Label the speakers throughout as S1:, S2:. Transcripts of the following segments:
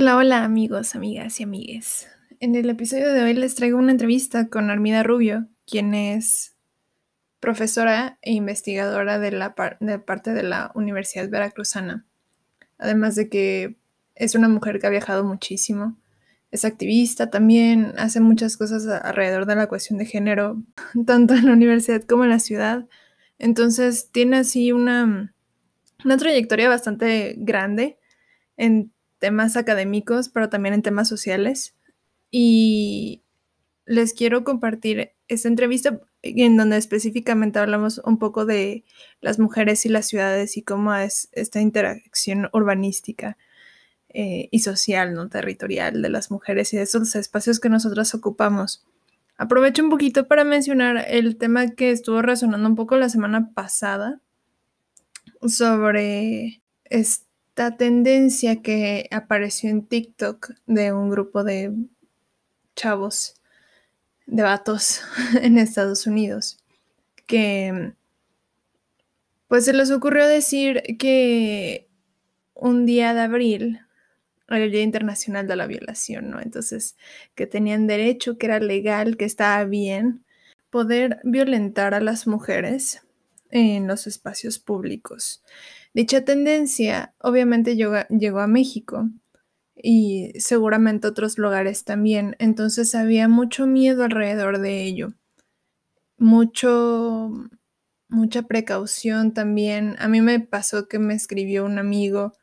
S1: Hola, hola amigos, amigas y amigues. En el episodio de hoy les traigo una entrevista con Armida Rubio, quien es profesora e investigadora de la parte de la Universidad Veracruzana. Además de que es una mujer que ha viajado muchísimo, es activista también, hace muchas cosas alrededor de la cuestión de género, tanto en la universidad como en la ciudad. Entonces tiene así una, una trayectoria bastante grande en temas académicos, pero también en temas sociales. Y les quiero compartir esta entrevista en donde específicamente hablamos un poco de las mujeres y las ciudades y cómo es esta interacción urbanística eh, y social, no territorial de las mujeres y de esos espacios que nosotras ocupamos. Aprovecho un poquito para mencionar el tema que estuvo resonando un poco la semana pasada sobre este tendencia que apareció en TikTok de un grupo de chavos, de vatos en Estados Unidos, que pues se les ocurrió decir que un día de abril era el Día Internacional de la Violación, ¿no? Entonces, que tenían derecho, que era legal, que estaba bien poder violentar a las mujeres en los espacios públicos. Dicha tendencia obviamente llegó, a México y seguramente otros lugares también, entonces había mucho miedo alrededor de ello, mucho, mucha precaución también. A mí me pasó que me escribió un amigo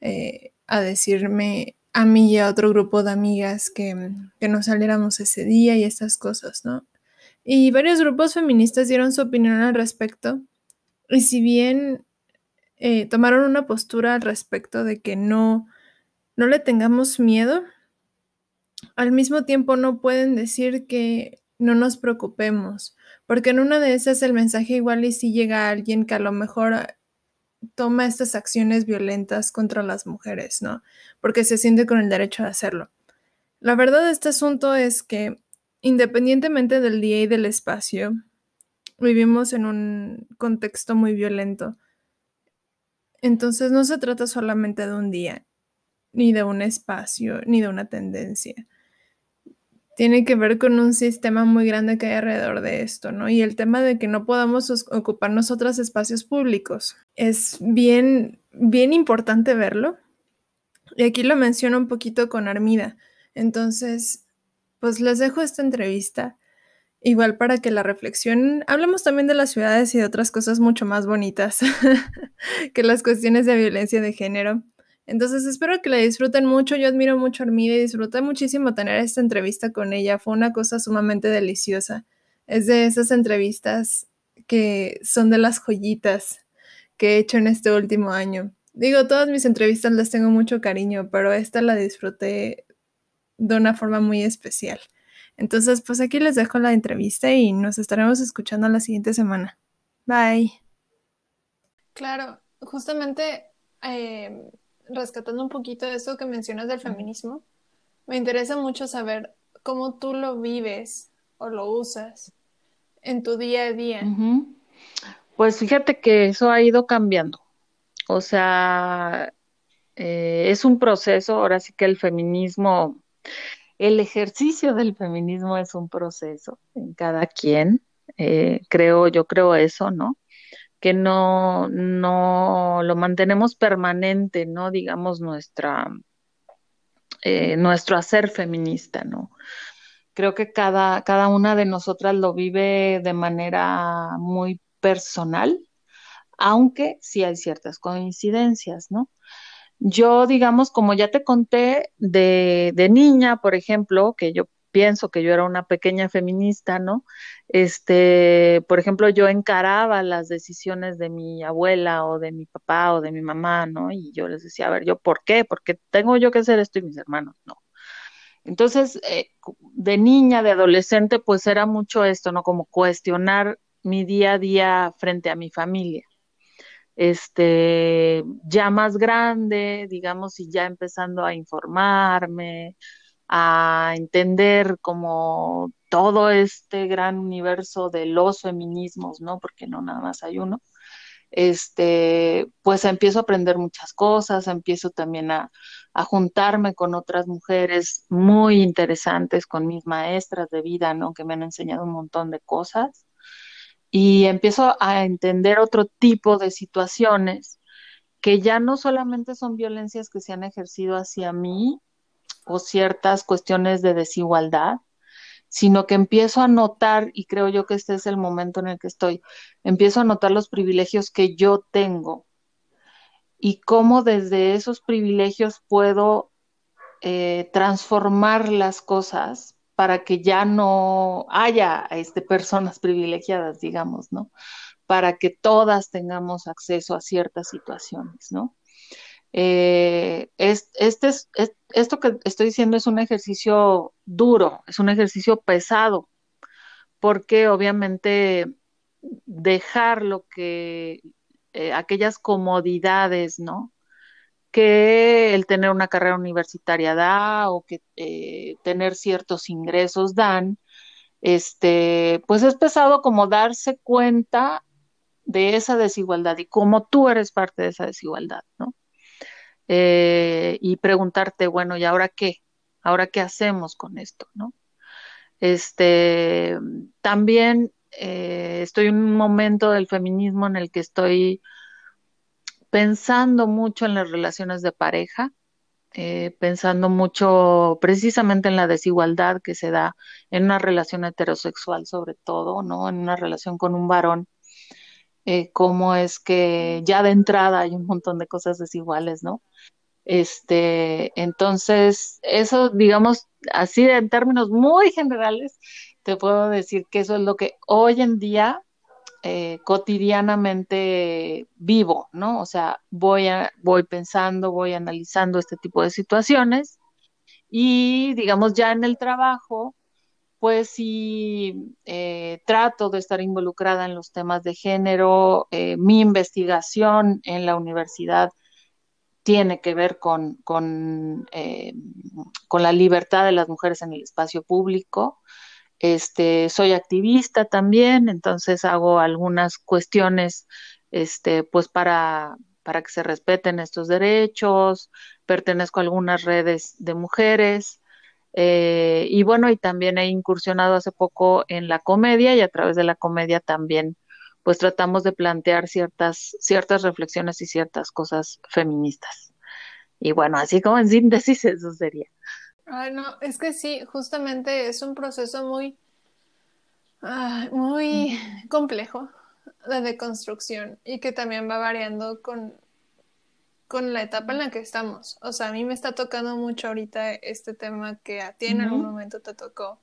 S1: eh, a decirme a mí y a otro grupo de amigas que, que no saliéramos ese día y estas cosas, ¿no? Y varios grupos feministas dieron su opinión al respecto. Y si bien eh, tomaron una postura al respecto de que no, no le tengamos miedo. Al mismo tiempo no pueden decir que no nos preocupemos, porque en una de esas el mensaje igual y si llega a alguien que a lo mejor ah, toma estas acciones violentas contra las mujeres, ¿no? Porque se siente con el derecho de hacerlo. La verdad de este asunto es que independientemente del día y del espacio, vivimos en un contexto muy violento entonces no se trata solamente de un día, ni de un espacio, ni de una tendencia. Tiene que ver con un sistema muy grande que hay alrededor de esto, ¿no? Y el tema de que no podamos ocuparnos otros espacios públicos. Es bien, bien importante verlo. Y aquí lo menciono un poquito con Armida. Entonces, pues les dejo esta entrevista Igual para que la reflexión, hablemos también de las ciudades y de otras cosas mucho más bonitas que las cuestiones de violencia de género. Entonces espero que la disfruten mucho. Yo admiro mucho a Armida y disfruté muchísimo tener esta entrevista con ella. Fue una cosa sumamente deliciosa. Es de esas entrevistas que son de las joyitas que he hecho en este último año. Digo, todas mis entrevistas las tengo mucho cariño, pero esta la disfruté de una forma muy especial. Entonces, pues aquí les dejo la entrevista y nos estaremos escuchando la siguiente semana. Bye. Claro, justamente em, rescatando un poquito de eso que mencionas del feminismo, me interesa mucho saber cómo tú lo vives o lo usas en tu día a día.
S2: Pues fíjate que eso ha ido cambiando. O sea, eh, es un proceso, ahora sí que el feminismo el ejercicio del feminismo es un proceso en cada quien, eh, creo, yo creo eso, ¿no? Que no, no lo mantenemos permanente, ¿no? Digamos, nuestra, eh, nuestro hacer feminista, ¿no? Creo que cada, cada una de nosotras lo vive de manera muy personal, aunque sí hay ciertas coincidencias, ¿no? Yo, digamos, como ya te conté de, de niña, por ejemplo, que yo pienso que yo era una pequeña feminista, ¿no? Este, por ejemplo, yo encaraba las decisiones de mi abuela o de mi papá o de mi mamá, ¿no? Y yo les decía, a ver, ¿yo por qué? Porque tengo yo que hacer esto y mis hermanos, no. Entonces, eh, de niña, de adolescente, pues era mucho esto, ¿no? Como cuestionar mi día a día frente a mi familia este, ya más grande, digamos, y ya empezando a informarme, a entender como todo este gran universo de los feminismos, ¿no? Porque no nada más hay uno. este, pues empiezo a aprender muchas cosas, empiezo también a, a juntarme con otras mujeres muy interesantes, con mis maestras de vida, ¿no? Que me han enseñado un montón de cosas. Y empiezo a entender otro tipo de situaciones que ya no solamente son violencias que se han ejercido hacia mí o ciertas cuestiones de desigualdad, sino que empiezo a notar, y creo yo que este es el momento en el que estoy, empiezo a notar los privilegios que yo tengo y cómo desde esos privilegios puedo eh, transformar las cosas para que ya no haya este, personas privilegiadas, digamos, ¿no? Para que todas tengamos acceso a ciertas situaciones, ¿no? Eh, este es, esto que estoy diciendo es un ejercicio duro, es un ejercicio pesado, porque obviamente dejar lo que, eh, aquellas comodidades, ¿no? Que el tener una carrera universitaria da o que eh, tener ciertos ingresos dan, este, pues es pesado como darse cuenta de esa desigualdad y cómo tú eres parte de esa desigualdad, ¿no? Eh, y preguntarte, bueno, ¿y ahora qué? ¿Ahora qué hacemos con esto? ¿no? Este, también eh, estoy en un momento del feminismo en el que estoy pensando mucho en las relaciones de pareja, eh, pensando mucho precisamente en la desigualdad que se da en una relación heterosexual sobre todo, ¿no? En una relación con un varón, cómo es que ya de entrada hay un montón de cosas desiguales, ¿no? Este, entonces, eso, digamos, así en términos muy generales, te puedo decir que eso es lo que hoy en día eh, cotidianamente vivo, ¿no? O sea, voy, a, voy pensando, voy analizando este tipo de situaciones y, digamos, ya en el trabajo, pues sí eh, trato de estar involucrada en los temas de género, eh, mi investigación en la universidad tiene que ver con, con, eh, con, la libertad de las mujeres en el espacio público. Este, soy activista también, entonces hago algunas cuestiones este, pues para, para que se respeten estos derechos, pertenezco a algunas redes de mujeres. Eh, y bueno, y también he incursionado hace poco en la comedia y a través de la comedia también pues tratamos de plantear ciertas, ciertas reflexiones y ciertas cosas feministas. Y bueno, así como en síntesis eso sería.
S1: Ay, no, es que sí, justamente es un proceso muy, muy complejo de deconstrucción y que también va variando con, con la etapa en la que estamos. O sea, a mí me está tocando mucho ahorita este tema que a ti en algún momento te tocó,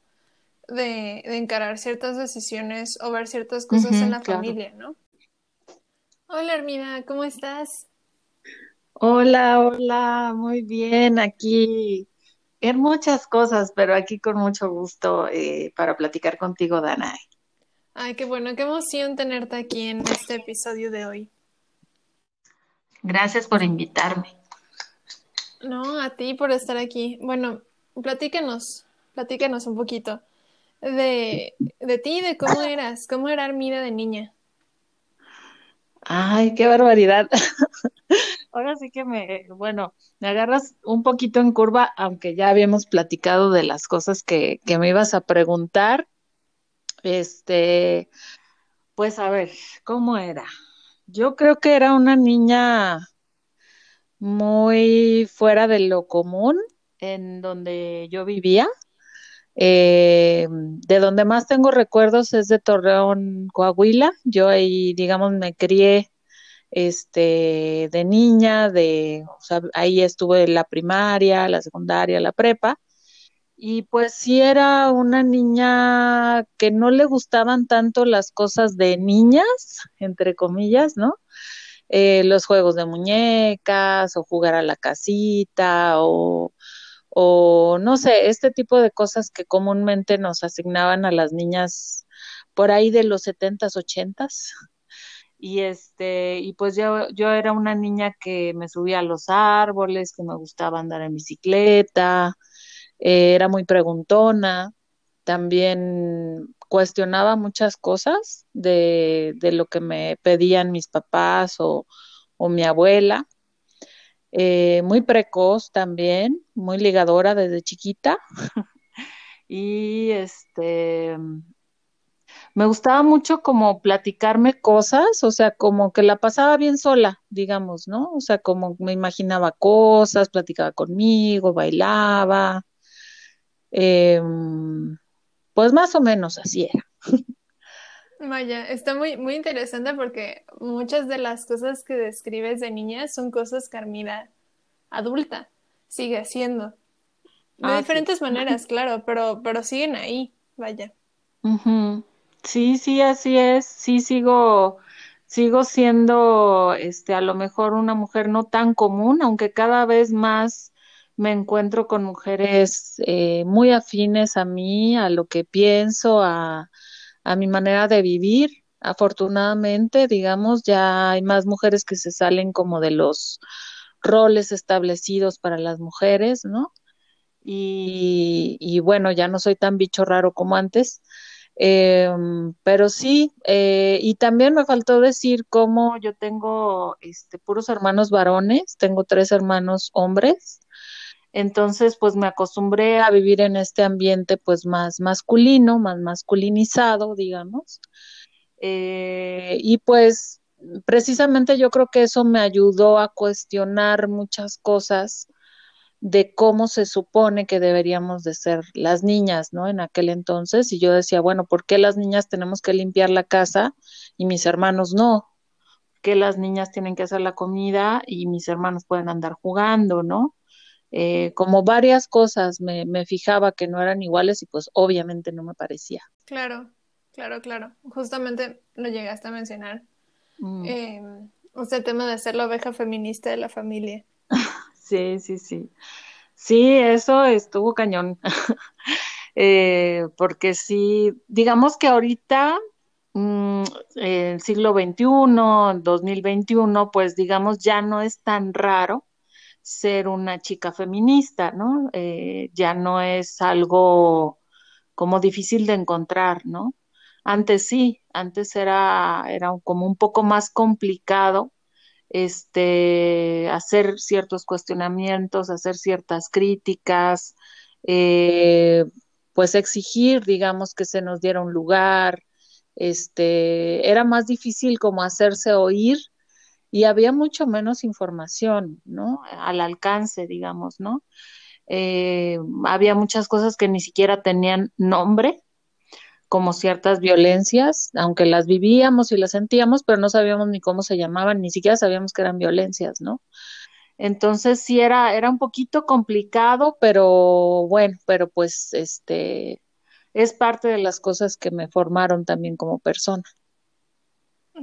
S1: de, encarar ciertas decisiones o ver ciertas cosas en la familia, ¿no? Hola Hermida, ¿cómo estás?
S2: Hola, hola, muy bien, aquí en muchas cosas, pero aquí con mucho gusto eh, para platicar contigo, Dana.
S1: Ay, qué bueno, qué emoción tenerte aquí en este episodio de hoy.
S2: Gracias por invitarme.
S1: No, a ti por estar aquí. Bueno, platícanos, platícanos un poquito de, de ti, de cómo eras, cómo era Armida de niña.
S2: Ay, qué barbaridad. Ahora sí que me, bueno, me agarras un poquito en curva, aunque ya habíamos platicado de las cosas que, que me ibas a preguntar. Este, pues a ver, ¿cómo era? Yo creo que era una niña muy fuera de lo común en donde yo vivía. Eh, de donde más tengo recuerdos es de Torreón, Coahuila. Yo ahí, digamos, me crié este, de niña, de, o sea, ahí estuve la primaria, la secundaria, la prepa. Y pues sí era una niña que no le gustaban tanto las cosas de niñas, entre comillas, ¿no? Eh, los juegos de muñecas o jugar a la casita o o no sé, este tipo de cosas que comúnmente nos asignaban a las niñas por ahí de los setentas, ochentas. Y este, y pues yo, yo era una niña que me subía a los árboles, que me gustaba andar en bicicleta, eh, era muy preguntona. También cuestionaba muchas cosas de, de, lo que me pedían mis papás o, o mi abuela. Eh, muy precoz también, muy ligadora desde chiquita. y este, me gustaba mucho como platicarme cosas, o sea, como que la pasaba bien sola, digamos, ¿no? O sea, como me imaginaba cosas, platicaba conmigo, bailaba. Em, pues más o menos así era.
S1: Vaya, está muy, muy interesante porque muchas de las cosas que describes de niña son cosas que Armida adulta sigue haciendo. De ah, diferentes maneras, claro, pero, pero siguen ahí, vaya.
S2: Sí, sí, así es. Sí, sigo, sigo siendo, este, a lo mejor una mujer no tan común, aunque cada vez más me encuentro con mujeres eh, muy afines a mí, a lo que pienso, a, a mi manera de vivir. Afortunadamente, digamos, ya hay más mujeres que se salen como de los roles establecidos para las mujeres, ¿no? Y, y bueno, ya no soy tan bicho raro como antes, eh, pero sí, eh, y también me faltó decir cómo yo tengo este, puros hermanos varones, tengo tres hermanos hombres, entonces pues me acostumbré a vivir en este ambiente pues más masculino, más masculinizado, digamos. Eh, y pues precisamente yo creo que eso me ayudó a cuestionar muchas cosas de cómo se supone que deberíamos de ser las niñas, ¿no? En aquel entonces, y yo decía, bueno, ¿por qué las niñas tenemos que limpiar la casa y mis hermanos no? ¿Por qué las niñas tienen que hacer la comida y mis hermanos pueden andar jugando, ¿no? Eh, como varias cosas me, me fijaba que no eran iguales y pues obviamente no me parecía.
S1: Claro, claro, claro. Justamente lo llegaste a mencionar. Mm. Eh, o sea, el tema de ser la oveja feminista de la familia.
S2: Sí, sí, sí. Sí, eso estuvo cañón. eh, porque sí, digamos que ahorita, mm, el siglo XXI, 2021, pues digamos ya no es tan raro ser una chica feminista, ¿no? Eh, ya no es algo como difícil de encontrar, ¿no? Antes sí, antes era, era como un poco más complicado este, hacer ciertos cuestionamientos, hacer ciertas críticas, eh, pues exigir, digamos, que se nos diera un lugar, este, era más difícil como hacerse oír y había mucho menos información, ¿no? Al alcance, digamos, ¿no? Eh, había muchas cosas que ni siquiera tenían nombre, como ciertas violencias, aunque las vivíamos y las sentíamos, pero no sabíamos ni cómo se llamaban, ni siquiera sabíamos que eran violencias, ¿no? Entonces sí era, era un poquito complicado, pero bueno, pero pues este es parte de las cosas que me formaron también como persona.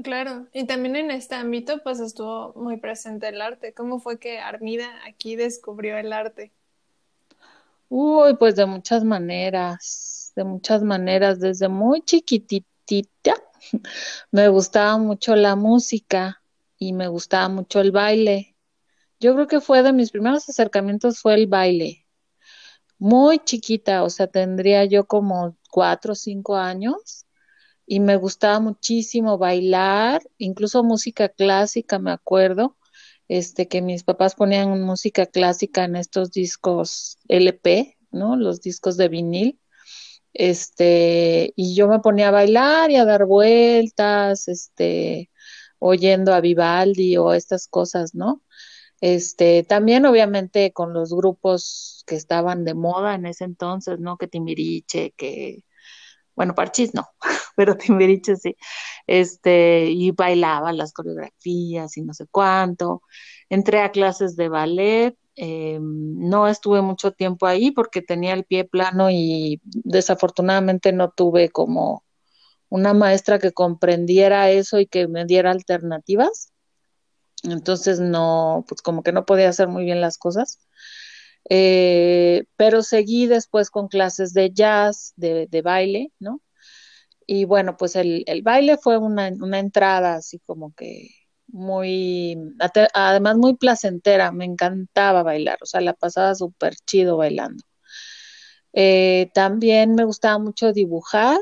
S1: Claro, y también en este ámbito pues estuvo muy presente el arte. ¿Cómo fue que Armida aquí descubrió el arte?
S2: Uy, pues de muchas maneras de muchas maneras. Desde muy chiquitita me gustaba mucho la música y me gustaba mucho el baile. Yo creo que fue de mis primeros acercamientos fue el baile. Muy chiquita, o sea, tendría yo como cuatro o cinco años y me gustaba muchísimo bailar, incluso música clásica, me acuerdo, este que mis papás ponían música clásica en estos discos LP, ¿no? Los discos de vinil este, y yo me ponía a bailar y a dar vueltas, este, oyendo a Vivaldi o estas cosas, ¿no? Este, también obviamente con los grupos que estaban de moda en ese entonces, ¿no? Que Timbiriche, que, bueno, Parchis no, pero Timbiriche sí, este, y bailaba las coreografías y no sé cuánto. Entré a clases de ballet, eh, no estuve mucho tiempo ahí porque tenía el pie plano y desafortunadamente no tuve como una maestra que comprendiera eso y que me diera alternativas. Entonces no, pues como que no podía hacer muy bien las cosas. Eh, pero seguí después con clases de jazz, de, baile, ¿no? Y bueno, pues el, baile fue una entrada así como que muy, además muy placentera, me encantaba bailar, o sea, la pasaba súper chido bailando. Eh, también me gustaba mucho dibujar,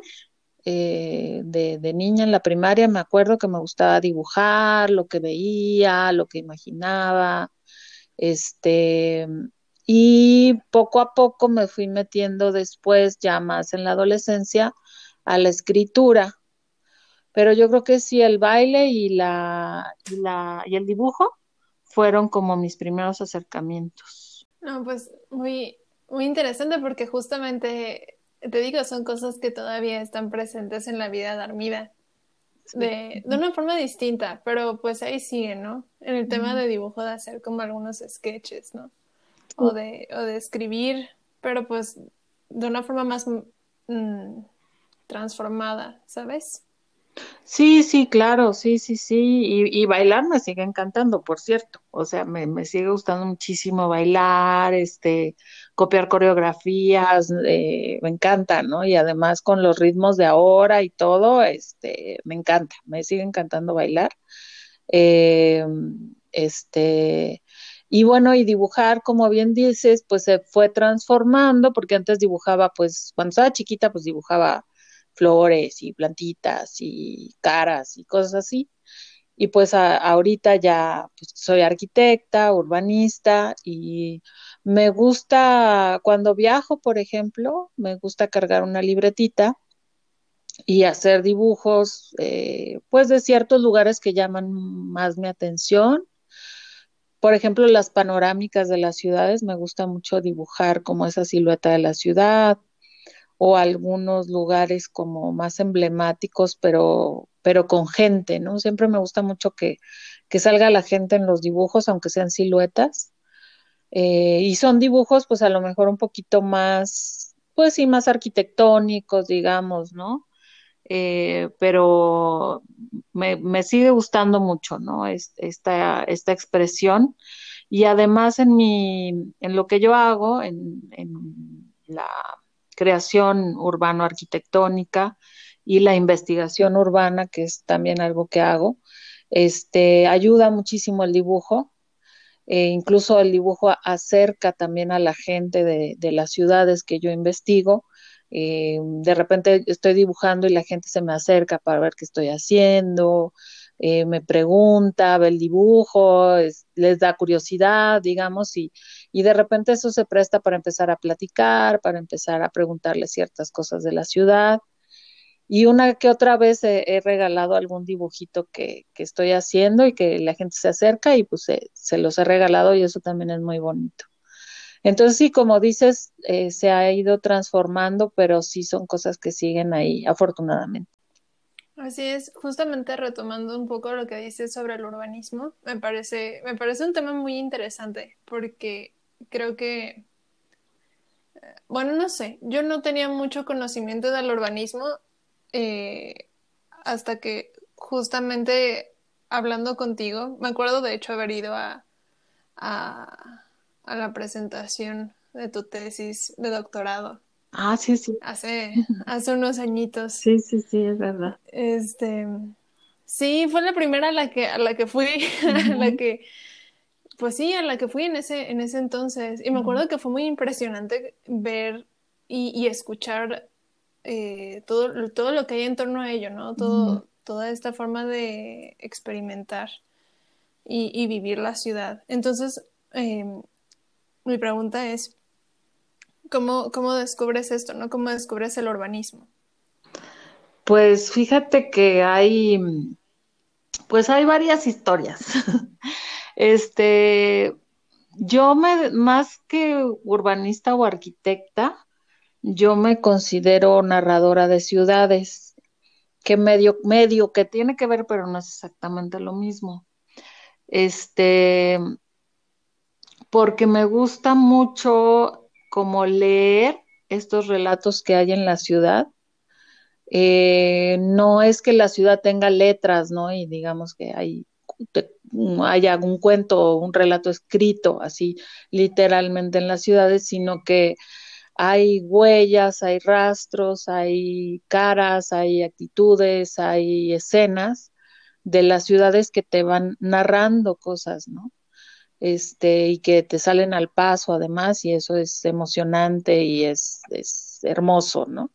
S2: eh, de, de, niña en la primaria, me acuerdo que me gustaba dibujar, lo que veía, lo que imaginaba, este, y poco a poco me fui metiendo después, ya más en la adolescencia, a la escritura. Pero yo creo que sí, el baile y, la, y, la, y el dibujo fueron como mis primeros acercamientos.
S1: No, pues muy, muy interesante porque justamente, te digo, son cosas que todavía están presentes en la vida dormida. De, de, una forma distinta, pero pues ahí siguen, ¿no? En el tema de dibujo, de hacer como algunos sketches, ¿no? O de, o de escribir, pero pues de una forma más mm, transformada, ¿sabes?
S2: Sí, sí, claro, sí, sí, sí. Y, y, bailar me sigue encantando, por cierto. O sea, me, me, sigue gustando muchísimo bailar, este, copiar coreografías, eh, me encanta, ¿no? Y además con los ritmos de ahora y todo, este, me encanta, me sigue encantando bailar. Eh, este, y bueno, y dibujar, como bien dices, pues se fue transformando, porque antes dibujaba, pues, cuando estaba chiquita, pues dibujaba flores y plantitas y caras y cosas así. Y pues ahorita ya pues, soy arquitecta, urbanista y me gusta, cuando viajo, por ejemplo, me gusta cargar una libretita y hacer dibujos, eh, pues de ciertos lugares que llaman más mi atención. Por ejemplo, las panorámicas de las ciudades, me gusta mucho dibujar como esa silueta de la ciudad, o algunos lugares como más emblemáticos, pero, pero con gente, ¿no? Siempre me gusta mucho que, que salga la gente en los dibujos, aunque sean siluetas. Eh, y son dibujos, pues a lo mejor un poquito más, pues sí, más arquitectónicos, digamos, ¿no? Eh, pero me, me, sigue gustando mucho, ¿no? esta, esta expresión. Y además en mi, en lo que yo hago, en, en la creación urbano-arquitectónica y la investigación urbana, que es también algo que hago. Este, ayuda muchísimo el dibujo, e incluso el dibujo acerca también a la gente de, las ciudades que yo investigo. Eh, de repente estoy dibujando y la gente se me acerca para ver qué estoy haciendo, eh, me pregunta, ve el dibujo, les da curiosidad, digamos, y, y de repente eso se presta para empezar a platicar, para empezar a preguntarle ciertas cosas de la ciudad. Y una que otra vez he, regalado algún dibujito que, que, estoy haciendo y que la gente se acerca y pues se, los he regalado y eso también es muy bonito. Entonces sí, como dices, eh, se ha ido transformando, pero sí son cosas que siguen ahí, afortunadamente.
S1: Así es, justamente retomando un poco lo que dices sobre el urbanismo, me parece, me parece un tema muy interesante porque creo que, eh, bueno, no sé, yo no tenía mucho conocimiento del urbanismo eh, hasta que justamente hablando contigo, me acuerdo de hecho haber ido a, a, a la presentación de tu tesis de doctorado.
S2: Ah, sí, sí.
S1: Hace, hace unos añitos.
S2: Sí, sí, sí, es verdad.
S1: Este, sí, fue la primera a la que, a la que fui, a la que, pues sí, a la que fui en ese, en ese entonces. Y me acuerdo que fue muy impresionante ver y, y escuchar eh, todo, todo lo que hay en torno a ello, ¿no? Todo, Toda esta forma de experimentar y, y vivir la ciudad. Entonces, eh, mi pregunta es, ¿cómo, ¿cómo descubres esto, no? ¿Cómo descubres el urbanismo?
S2: Pues fíjate que hay, pues hay varias historias. Este, yo me, más que urbanista o arquitecta, yo me considero narradora de ciudades, que medio, medio que tiene que ver, pero no es exactamente lo mismo. Este, porque me gusta mucho como leer estos relatos que hay en la ciudad. Eh, no es que la ciudad tenga letras, ¿no? Y digamos que hay haya un cuento o un relato escrito así literalmente en las ciudades, sino que hay huellas, hay rastros, hay caras, hay actitudes, hay escenas de las ciudades que te van narrando cosas, ¿no? Este, y que te salen al paso además, y eso es emocionante y es, es hermoso, ¿no?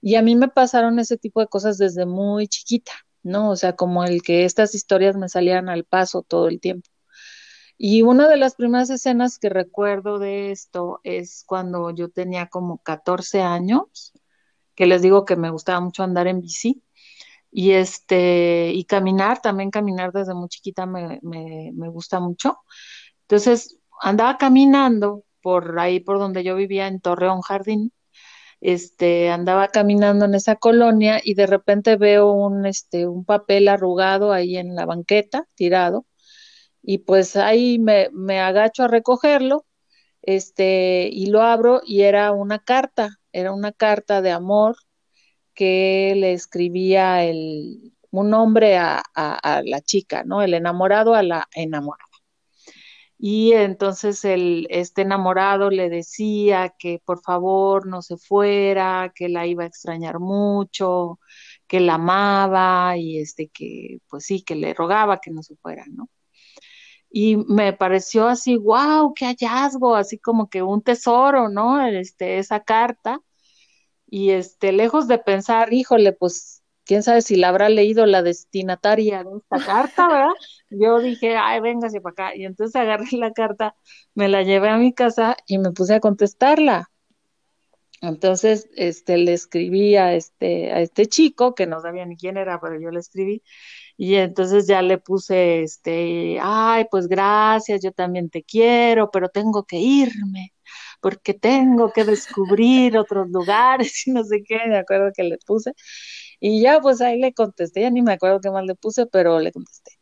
S2: Y a mí me pasaron ese tipo de cosas desde muy chiquita, ¿no? O sea, como el que estas historias me salían al paso todo el tiempo. Y una de las primeras escenas que recuerdo de esto es cuando yo tenía como 14 años, que les digo que me gustaba mucho andar en bici y este y caminar, también caminar desde muy chiquita me, me, me gusta mucho. Entonces andaba caminando por ahí por donde yo vivía en Torreón Jardín este, andaba caminando en esa colonia y de repente veo un, este, un papel arrugado ahí en la banqueta, tirado, y pues ahí me, me agacho a recogerlo, este, y lo abro y era una carta, era una carta de amor que le escribía el, un hombre a, a la chica, ¿no? El enamorado a la enamorada y entonces el, este enamorado le decía que por favor no se fuera, que la iba a extrañar mucho, que la amaba y este que pues sí, que le rogaba que no se fuera, ¿no? Y me pareció así, wow, qué hallazgo, así como que un tesoro, ¿no? Este, esa carta. Y este, lejos de pensar, híjole, pues quién sabe si la habrá leído la destinataria de esta carta, ¿verdad? Yo dije, ay, véngase para acá. Y entonces agarré la carta, me la llevé a mi casa y me puse a contestarla. Entonces, este, le escribí a este, a este chico, que no sabía ni quién era, pero yo le escribí, y entonces ya le puse, este, ay, pues gracias, yo también te quiero, pero tengo que irme, porque tengo que descubrir otros lugares y no sé qué, me acuerdo que le puse. Y ya pues ahí le contesté, ya ni me acuerdo qué mal le puse, pero le contesté.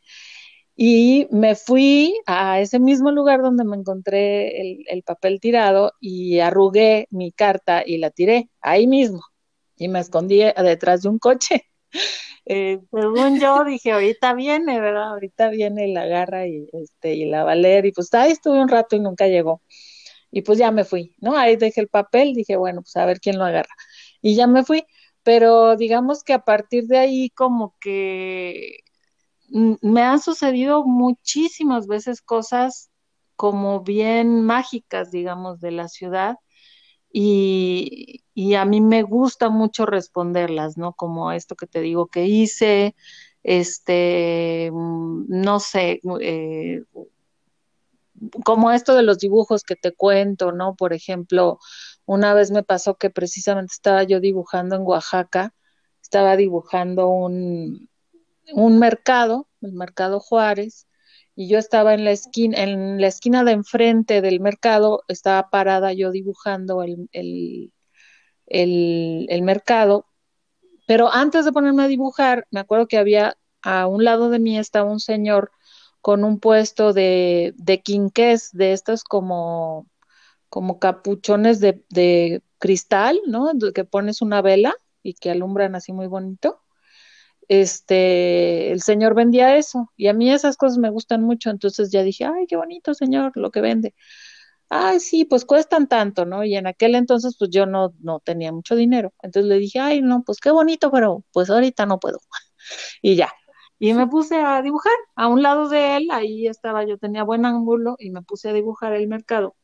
S2: Y me fui a ese mismo lugar donde me encontré el, papel tirado y arrugué mi carta y la tiré ahí mismo. Y me escondí detrás de un coche. Eh, según yo dije, ahorita viene, ¿verdad? Ahorita viene y la agarra y, este, y la va a leer. Y pues ahí estuve un rato y nunca llegó. Y pues ya me fui, ¿no? Ahí dejé el papel, dije, bueno, pues a ver quién lo agarra. Y ya me fui pero digamos que a partir de ahí como que me han sucedido muchísimas veces cosas como bien mágicas, digamos, de la ciudad y, a mí me gusta mucho responderlas, ¿no? Como esto que te digo que hice, este, no sé, eh, como esto de los dibujos que te cuento, ¿no? Por ejemplo, una vez me pasó que precisamente estaba yo dibujando en Oaxaca, estaba dibujando un, un mercado, el mercado Juárez, y yo estaba en la esquina, en la esquina de enfrente del mercado, estaba parada yo dibujando el, el, el, mercado, pero antes de ponerme a dibujar, me acuerdo que había a un lado de mí estaba un señor con un puesto de, de quinqués, de estos como como capuchones de, cristal, ¿no? Que pones una vela y que alumbran así muy bonito. Este, el señor vendía eso y a mí esas cosas me gustan mucho, entonces ya dije, ay, qué bonito señor, lo que vende. Ay, sí, pues cuestan tanto, ¿no? Y en aquel entonces pues yo no, no tenía mucho dinero. Entonces le dije, ay, no, pues qué bonito, pero pues ahorita no puedo. y ya. Y me puse a dibujar a un lado de él, ahí estaba, yo tenía buen ángulo y me puse a dibujar el mercado.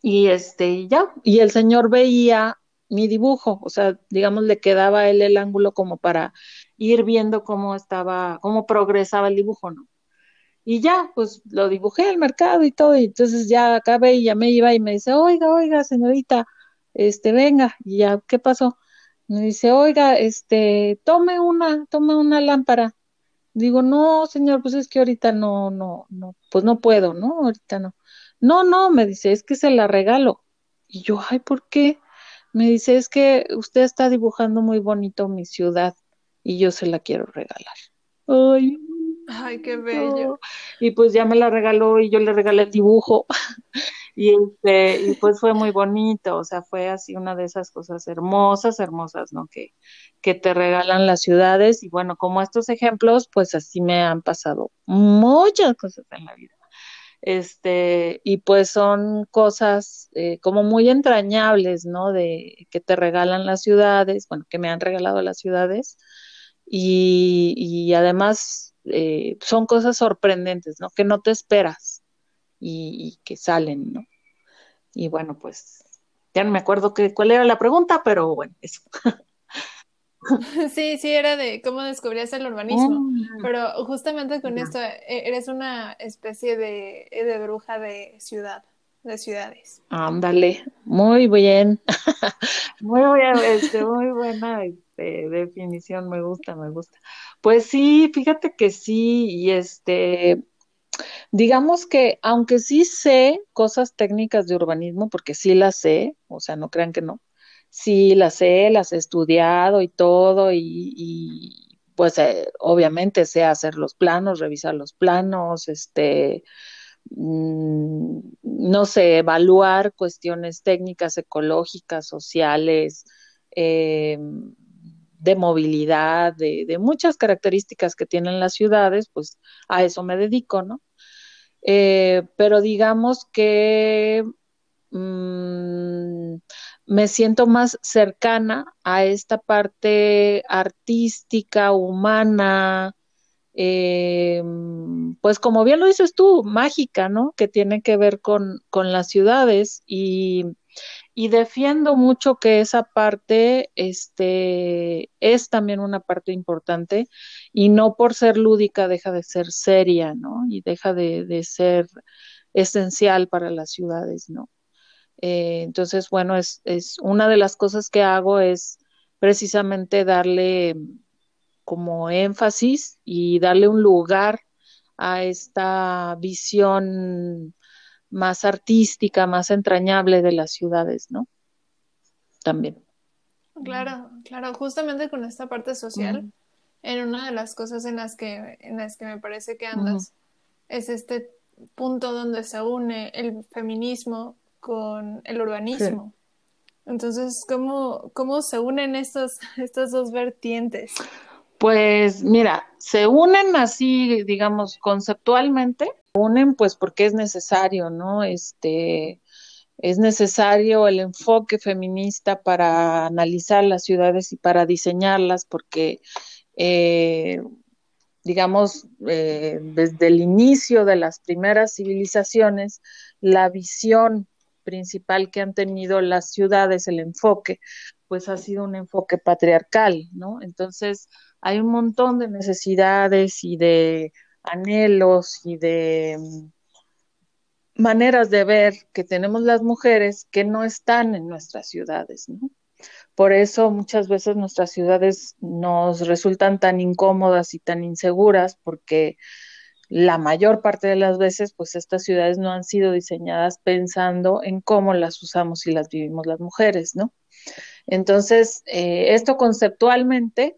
S2: Y este, ya, y el señor veía mi dibujo, o sea, digamos, le quedaba él el ángulo como para ir viendo cómo estaba, cómo progresaba el dibujo, ¿no? Y ya, pues lo dibujé el mercado y todo, y entonces ya acabé y ya me iba y me dice, oiga, oiga, señorita, este, venga, y ya, ¿qué pasó? Me dice, oiga, este, tome una, tome una lámpara. Digo, no, señor, pues es que ahorita no, no, no, pues no puedo, ¿no? Ahorita no. No, no, me dice, es que se la regalo. Y yo, ay, ¿por qué? Me dice, es que usted está dibujando muy bonito mi ciudad y yo se la quiero regalar.
S1: Ay, ay qué bello.
S2: Y pues ya me la regaló y yo le regalé el dibujo. y este, y pues fue muy bonito, o sea, fue así una de esas cosas hermosas, hermosas, ¿no? Que, que te regalan las ciudades. Y bueno, como estos ejemplos, pues así me han pasado muchas cosas en la vida este, y pues son cosas eh, como muy entrañables, ¿no? De que te regalan las ciudades, bueno, que me han regalado las ciudades, y, y además eh, son cosas sorprendentes, ¿no? Que no te esperas y, y, que salen, ¿no? Y bueno, pues Ya no me acuerdo que, cuál era la pregunta, pero bueno, eso.
S1: Sí, sí, era de cómo descubrías el urbanismo, mm. pero justamente con esto e, eres una especie de, de bruja de ciudad, de ciudades.
S2: Ándale, muy bien, muy bien, este, muy buena este, definición, me gusta, me gusta. Pues sí, fíjate que sí, y este, digamos que aunque sí sé cosas técnicas de urbanismo, porque sí las sé, o sea, no crean que no, sí las sé, las he estudiado y todo, y, pues eh, obviamente sé hacer los planos, revisar los planos, este, mm, no sé, evaluar cuestiones técnicas, ecológicas, sociales, em, de movilidad, de, de, muchas características que tienen las ciudades, pues a eso me dedico, ¿no? Eh, pero digamos que mm, me siento más cercana a esta parte artística, humana, eh, pues como bien lo dices tú, mágica, ¿no? Que tiene que ver con, con las ciudades y y defiendo mucho que esa parte este, es también una parte importante y no por ser lúdica deja de ser seria, ¿no? Y deja de, ser esencial para las ciudades, ¿no? Eh, entonces, bueno, es, es una de las cosas que hago es precisamente darle como énfasis y darle un lugar a esta visión más artística, más entrañable de las ciudades, ¿no? También.
S1: Claro, claro, justamente con esta parte social, en una de las cosas en las que, en las que me parece que andas, es este punto donde se une el feminismo con el urbanismo. Entonces, ¿cómo, ¿cómo se unen estos, estas dos vertientes?
S2: Pues mira, se unen así, digamos, conceptualmente, pues porque es necesario, ¿no? Este, es necesario el enfoque feminista para analizar las ciudades y para diseñarlas, porque, eh, digamos, eh, desde el inicio de las primeras civilizaciones, la visión principal que han tenido las ciudades, el enfoque, pues ha sido un enfoque patriarcal, ¿no? Entonces, hay un montón de necesidades y de anhelos y de mm, maneras de ver que tenemos las mujeres que no están en nuestras ciudades, ¿no? Por eso muchas veces nuestras ciudades nos resultan tan incómodas y tan inseguras porque la mayor parte de las veces pues estas ciudades no han sido diseñadas pensando en cómo las usamos y las vivimos las mujeres, ¿no? Entonces, eh, esto conceptualmente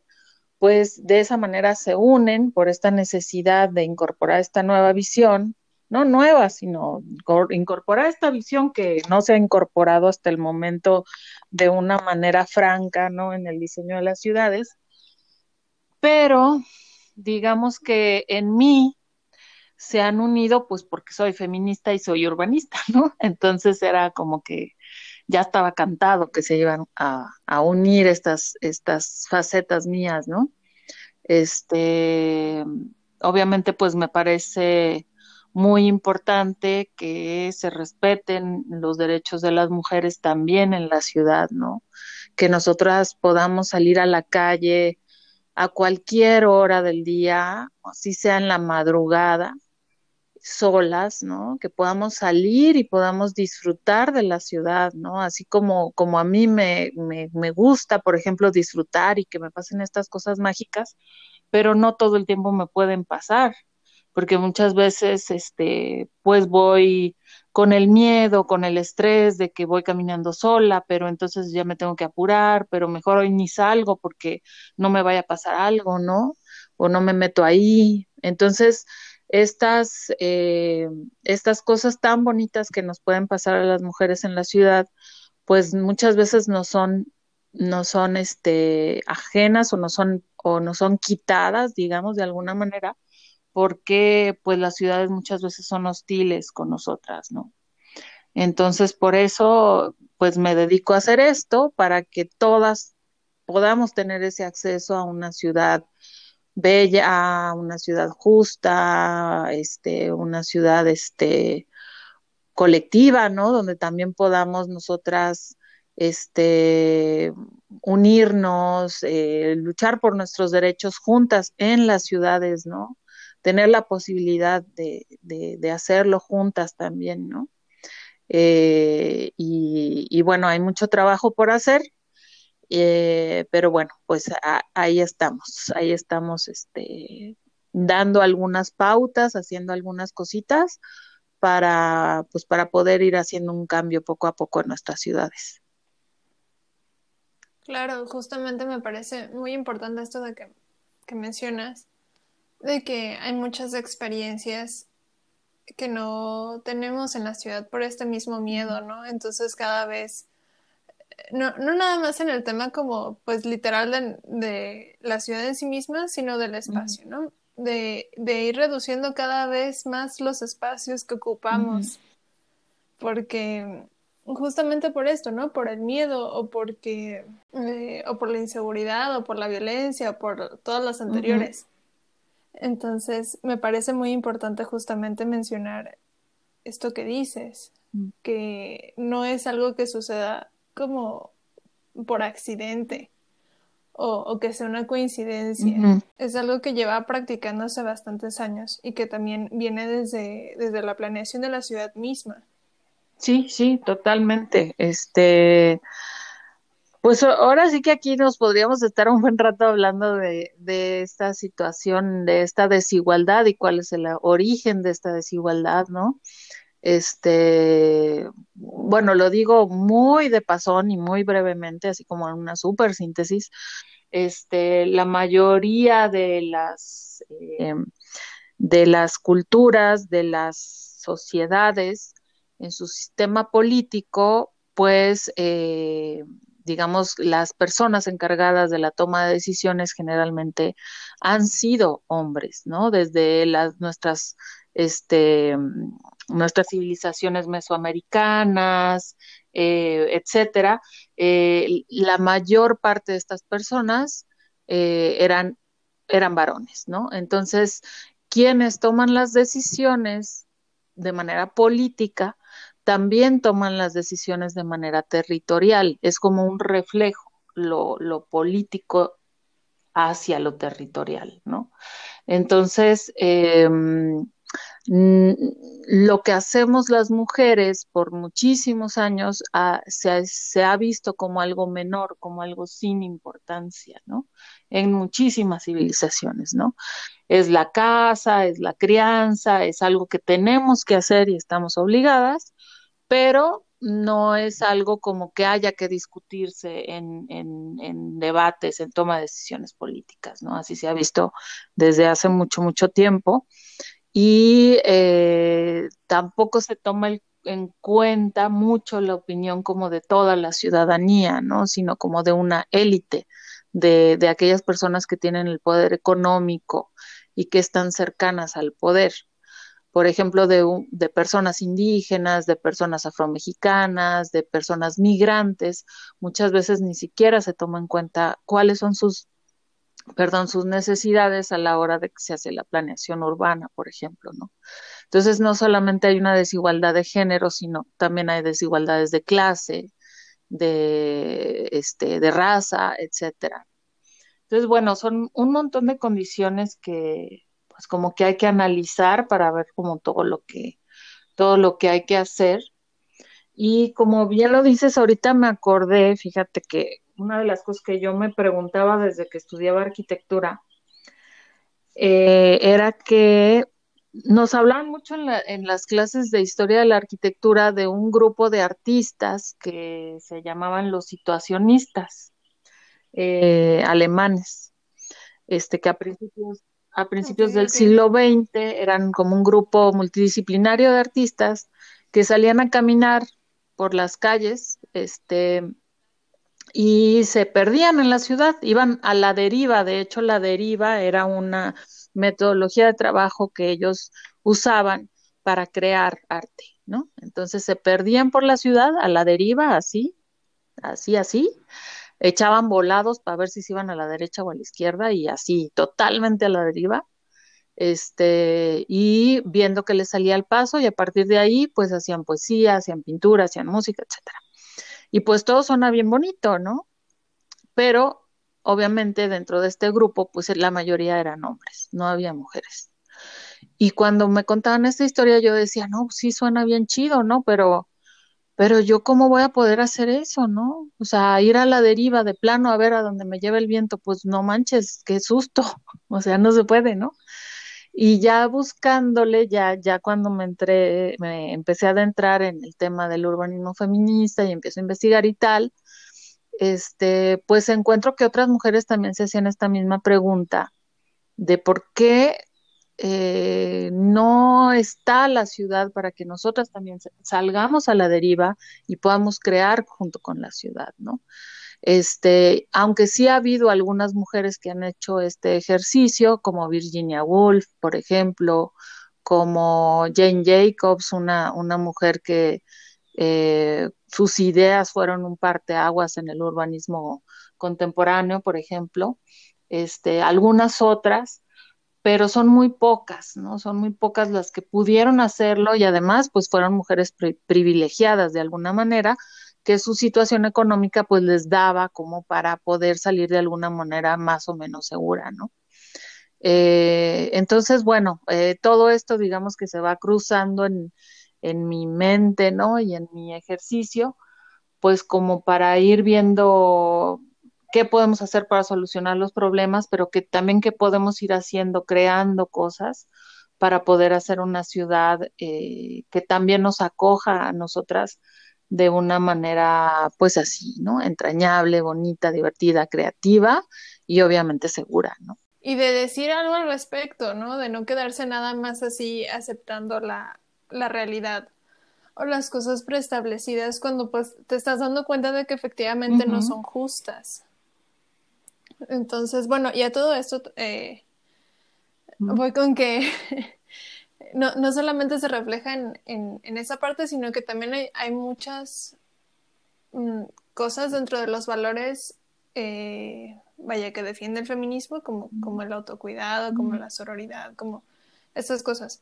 S2: pues de esa manera se unen por esta necesidad de incorporar esta nueva visión, no nueva, sino incorporar esta visión que no se ha incorporado hasta el momento de una manera franca, ¿no? En el diseño de las ciudades. Pero digamos que en mí se han unido, pues porque soy feminista y soy urbanista, ¿no? Entonces era como que ya estaba cantado que se iban a, unir estas, estas facetas mías, ¿no? Este, obviamente, pues me parece muy importante que se respeten los derechos de las mujeres también en la ciudad, ¿no? Que nosotras podamos salir a la calle a cualquier hora del día, así sea en la madrugada, solas, ¿no? Que podamos salir y podamos disfrutar de la ciudad, ¿no? Así como, como a mí me, me, me gusta, por ejemplo, disfrutar y que me pasen estas cosas mágicas, pero no todo el tiempo me pueden pasar, porque muchas veces, este, pues voy con el miedo, con el estrés de que voy caminando sola, pero entonces ya me tengo que apurar, pero mejor hoy ni salgo porque no me vaya a pasar algo, ¿no? O no me meto ahí. Entonces, estas, eh, estas cosas tan bonitas que nos pueden pasar a las mujeres en la ciudad, pues muchas veces no son, no son este, ajenas o no son, o no son quitadas, digamos, de alguna manera, porque pues las ciudades muchas veces son hostiles con nosotras, ¿no? Entonces, por eso, pues me dedico a hacer esto para que todas podamos tener ese acceso a una ciudad bella, una ciudad justa, este, una ciudad este, colectiva, ¿no? Donde también podamos nosotras este, unirnos, eh, luchar por nuestros derechos juntas en las ciudades, ¿no? Tener la posibilidad de, de, hacerlo juntas también, ¿no? Eh, y, bueno, hay mucho trabajo por hacer, eh, pero bueno, pues ahí estamos, ahí estamos este, dando algunas pautas, haciendo algunas cositas para, pues, para poder ir haciendo un cambio poco a poco en nuestras ciudades.
S1: Claro, justamente me parece muy importante esto de que, que mencionas, de que hay muchas experiencias que no tenemos en la ciudad por este mismo miedo, ¿no? Entonces cada vez, no, no nada más en el tema como pues literal de, de la ciudad en sí misma, sino del espacio, ¿no? De, de, ir reduciendo cada vez más los espacios que ocupamos, porque justamente por esto, ¿no? Por el miedo o porque, eh, o por la inseguridad o por la violencia o por todas las anteriores. Entonces, me parece muy importante justamente mencionar esto que dices, que no es algo que suceda como por accidente o, que sea una coincidencia. Es algo que lleva practicando hace bastantes años y que también viene desde, desde la planeación de la ciudad misma.
S2: Sí, sí, totalmente. Este, pues ahora sí que aquí nos podríamos estar un buen rato hablando de, de, esta situación, de esta desigualdad y cuál es el origen de esta desigualdad, ¿no? Este, bueno, lo digo muy de pasón y muy brevemente, así como en una súper síntesis. Este, la mayoría de las, eh, de las culturas, de las sociedades, en su sistema político, pues eh, digamos, las personas encargadas de la toma de decisiones generalmente han sido hombres, ¿no? Desde las, nuestras, este, nuestras civilizaciones mesoamericanas, eh, etcétera, eh, la mayor parte de estas personas eh, eran, eran varones, ¿no? Entonces, quienes toman las decisiones de manera política también toman las decisiones de manera territorial. Es como un reflejo lo, político hacia lo territorial, ¿no? Entonces, em, lo que hacemos las mujeres por muchísimos años se, se, ha visto como algo menor, como algo sin importancia, ¿no? En muchísimas civilizaciones, ¿no? Es la casa, es la crianza, es algo que tenemos que hacer y estamos obligadas, pero no es algo como que haya que discutirse en, debates, en toma de decisiones políticas, ¿no? Así se ha visto desde hace mucho, mucho tiempo. Y eh, tampoco se toma en cuenta mucho la opinión como de toda la ciudadanía, ¿no? Sino como de una élite, de, de aquellas personas que tienen el poder económico y que están cercanas al poder por ejemplo, de, de, personas indígenas, de personas afromexicanas, de personas migrantes, muchas veces ni siquiera se toma en cuenta cuáles son sus, perdón, sus necesidades a la hora de que se hace la planeación urbana, por ejemplo, ¿no? Entonces, no solamente hay una desigualdad de género, sino también hay desigualdades de clase, de, este, de raza, etcétera. Entonces, bueno, son un montón de condiciones que, pues, como que hay que analizar para ver como todo lo que, todo lo que hay que hacer. Y como bien lo dices, ahorita me acordé, fíjate que una de las cosas que yo me preguntaba desde que estudiaba arquitectura eh, era que nos hablaban mucho en, las clases de historia de la arquitectura de un grupo de artistas que se llamaban los situacionistas eh, alemanes, este que a principios a principios del siglo XX, eran como un grupo multidisciplinario de artistas que salían a caminar por las calles, este, y se perdían en la ciudad, iban a la deriva, de hecho la deriva era una metodología de trabajo que ellos usaban para crear arte, ¿no? Entonces se perdían por la ciudad a la deriva, así, así, así, echaban volados para ver si se iban a la derecha o a la izquierda y así, totalmente a la deriva, este, y viendo que les salía el paso y a partir de ahí, pues hacían poesía, hacían pintura, hacían música, etcétera. Y pues todo suena bien bonito, ¿no? Pero obviamente dentro de este grupo, pues la mayoría eran hombres, no había mujeres. Y cuando me contaban esta historia, yo decía, no, sí suena bien chido, ¿no? Pero, pero yo cómo voy a poder hacer eso, ¿no? O sea, ir a la deriva de plano a ver a dónde me lleva el viento, pues no manches, qué susto. O sea, no se puede, ¿no? Y ya buscándole, ya, ya cuando me entré, me empecé a adentrar en el tema del urbanismo feminista y empiezo a investigar y tal, este, pues encuentro que otras mujeres también se hacían esta misma pregunta de por qué eh, no está la ciudad para que nosotras también salgamos a la deriva y podamos crear junto con la ciudad, ¿no? Este, aunque sí ha habido algunas mujeres que han hecho este ejercicio, como Virginia Woolf, por ejemplo, como Jane Jacobs, una, una mujer que eh, sus ideas fueron un parteaguas en el urbanismo contemporáneo, por ejemplo, este, algunas otras, pero son muy pocas, ¿no? Son muy pocas las que pudieron hacerlo y además, pues fueron mujeres privilegiadas de alguna manera, que su situación económica pues les daba como para poder salir de alguna manera más o menos segura, ¿no? Eh, entonces, bueno, eh, todo esto digamos que se va cruzando en, en mi mente, ¿no? Y en mi ejercicio, pues como para ir viendo qué podemos hacer para solucionar los problemas, pero que también qué podemos ir haciendo, creando cosas para poder hacer una ciudad eh, que también nos acoja a nosotras de una manera, pues así, ¿no? Entrañable, bonita, divertida, creativa y obviamente segura, ¿no?
S1: Y de decir algo al respecto, ¿no? De no quedarse nada más así aceptando la, la realidad o las cosas preestablecidas cuando pues te estás dando cuenta de que efectivamente no son justas. Entonces, bueno, y a todo esto eh, voy con que no, no solamente se refleja en, en, esa parte, sino que también hay, hay muchas mm, cosas dentro de los valores, eh, vaya, que defiende el feminismo, como, como el autocuidado, como la sororidad, como esas cosas,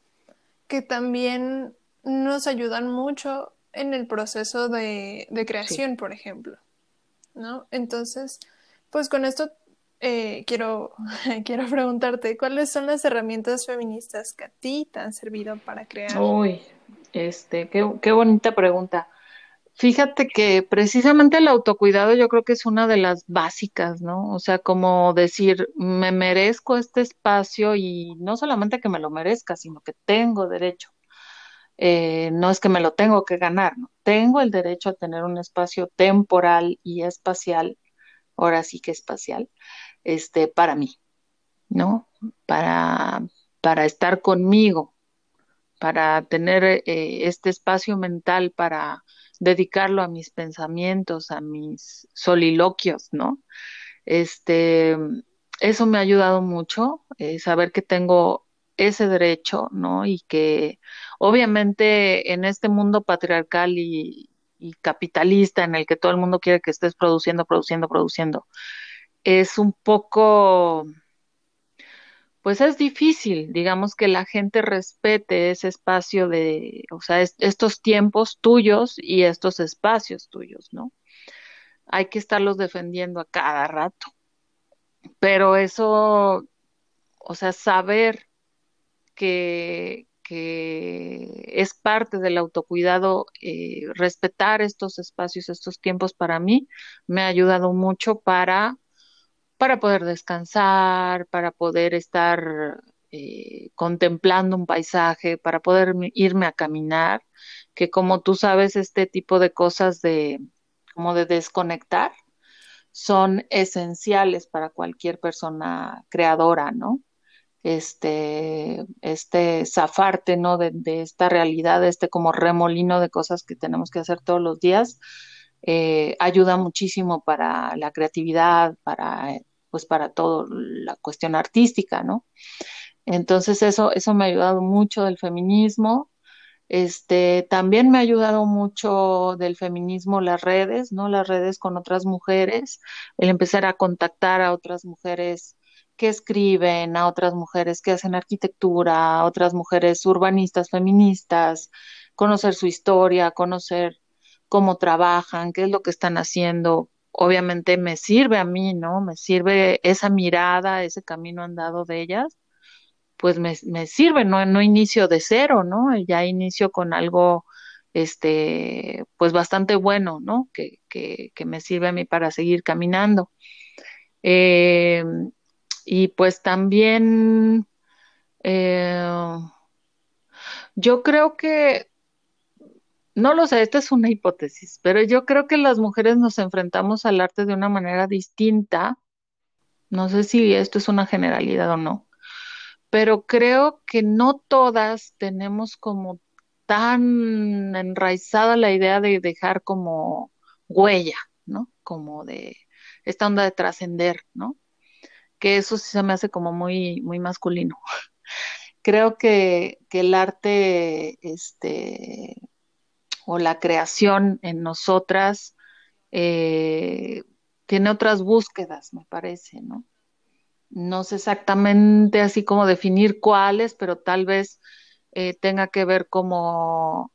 S1: que también nos ayudan mucho en el proceso de, de creación, por ejemplo. ¿No? Entonces, pues con esto eh, quiero, quiero preguntarte, ¿cuáles son las herramientas feministas que a ti te han servido para crear?
S2: Uy, este, qué, qué bonita pregunta. Fíjate que precisamente el autocuidado yo creo que es una de las básicas, ¿no? O sea, como decir, me merezco este espacio y no solamente que me lo merezca, sino que tengo derecho. Eh, no es que me lo tengo que ganar, ¿no? Tengo el derecho a tener un espacio temporal y espacial, ahora sí que espacial, este, para mí, ¿no? Para, para estar conmigo, para tener eh, este espacio mental para dedicarlo a mis pensamientos, a mis soliloquios, ¿no? Este, eso me ha ayudado mucho, eh, saber que tengo ese derecho, ¿no? Y que obviamente en este mundo patriarcal y, y capitalista en el que todo el mundo quiere que estés produciendo, produciendo, produciendo, es un poco, pues es difícil, digamos, que la gente respete ese espacio de, o sea, estos tiempos tuyos y estos espacios tuyos, ¿no? Hay que estarlos defendiendo a cada rato. Pero eso, o sea, saber que, que es parte del autocuidado, eh, respetar estos espacios, estos tiempos para mí, me ha ayudado mucho para para poder descansar, para poder estar eh, contemplando un paisaje, para poder irme a caminar, que como tú sabes, este tipo de cosas de como de desconectar son esenciales para cualquier persona creadora, ¿no? Este, este zafarte, ¿no? De, de esta realidad, este como remolino de cosas que tenemos que hacer todos los días, eh, ayuda muchísimo para la creatividad, para pues para toda la cuestión artística, ¿no? Entonces eso, eso me ha ayudado mucho del feminismo. Este, también me ha ayudado mucho del feminismo las redes, ¿no? Las redes con otras mujeres, el empezar a contactar a otras mujeres que escriben, a otras mujeres que hacen arquitectura, a otras mujeres urbanistas, feministas, conocer su historia, conocer cómo trabajan, qué es lo que están haciendo. Obviamente me sirve a mí, ¿no? Me sirve esa mirada, ese camino andado de ellas, pues me, me sirve, no, no inicio de cero, ¿no? Ya inicio con algo, este, pues bastante bueno, ¿no? Que, que, me sirve a mí para seguir caminando. Eh, y pues también eh, yo creo que, no lo sé, esta es una hipótesis, pero yo creo que las mujeres nos enfrentamos al arte de una manera distinta. No sé si esto es una generalidad o no, pero creo que no todas tenemos como tan enraizada la idea de dejar como huella, ¿no? Como de esta onda de trascender, ¿no? Que eso sí se me hace como muy, muy masculino. Creo que, que el arte, este, o la creación en nosotras eh, tiene otras búsquedas, me parece, ¿no? No sé exactamente así como definir cuáles, pero tal vez eh, tenga que ver como,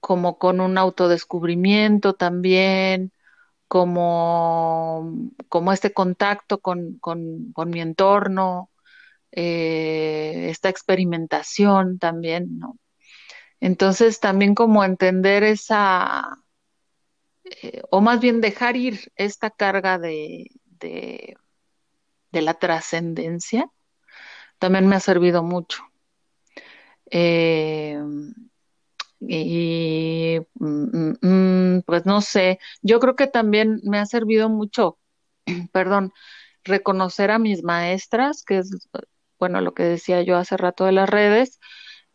S2: como con un autodescubrimiento también, como, como este contacto con, con, con mi entorno, eh, esta experimentación también, ¿no? Entonces también como entender esa, eh, o más bien dejar ir esta carga de, de, la trascendencia, también me ha servido mucho. Eh, y mm, mm, pues no sé, yo creo que también me ha servido mucho, perdón, reconocer a mis maestras, que es, bueno, lo que decía yo hace rato de las redes,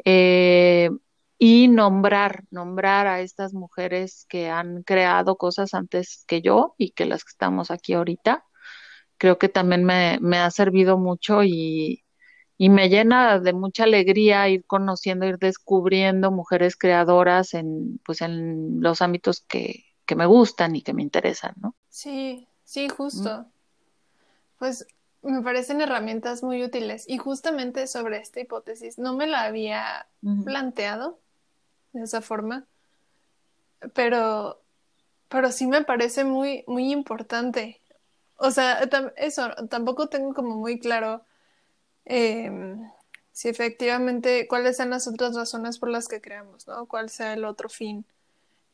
S2: eh, y nombrar, nombrar a estas mujeres que han creado cosas antes que yo y que las que estamos aquí ahorita. Creo que también me, me ha servido mucho y, y me llena de mucha alegría ir conociendo, ir descubriendo mujeres creadoras en, pues, en los ámbitos que, que me gustan y que me interesan, ¿no?
S1: Sí, sí, justo. Mm. Pues me parecen herramientas muy útiles y justamente sobre esta hipótesis no me la había planteado de esa forma, pero, pero sí me parece muy, muy importante. O sea, eso, tampoco tengo como muy claro Em, si efectivamente, cuáles son las otras razones por las que creamos, ¿no? Cuál sea el otro fin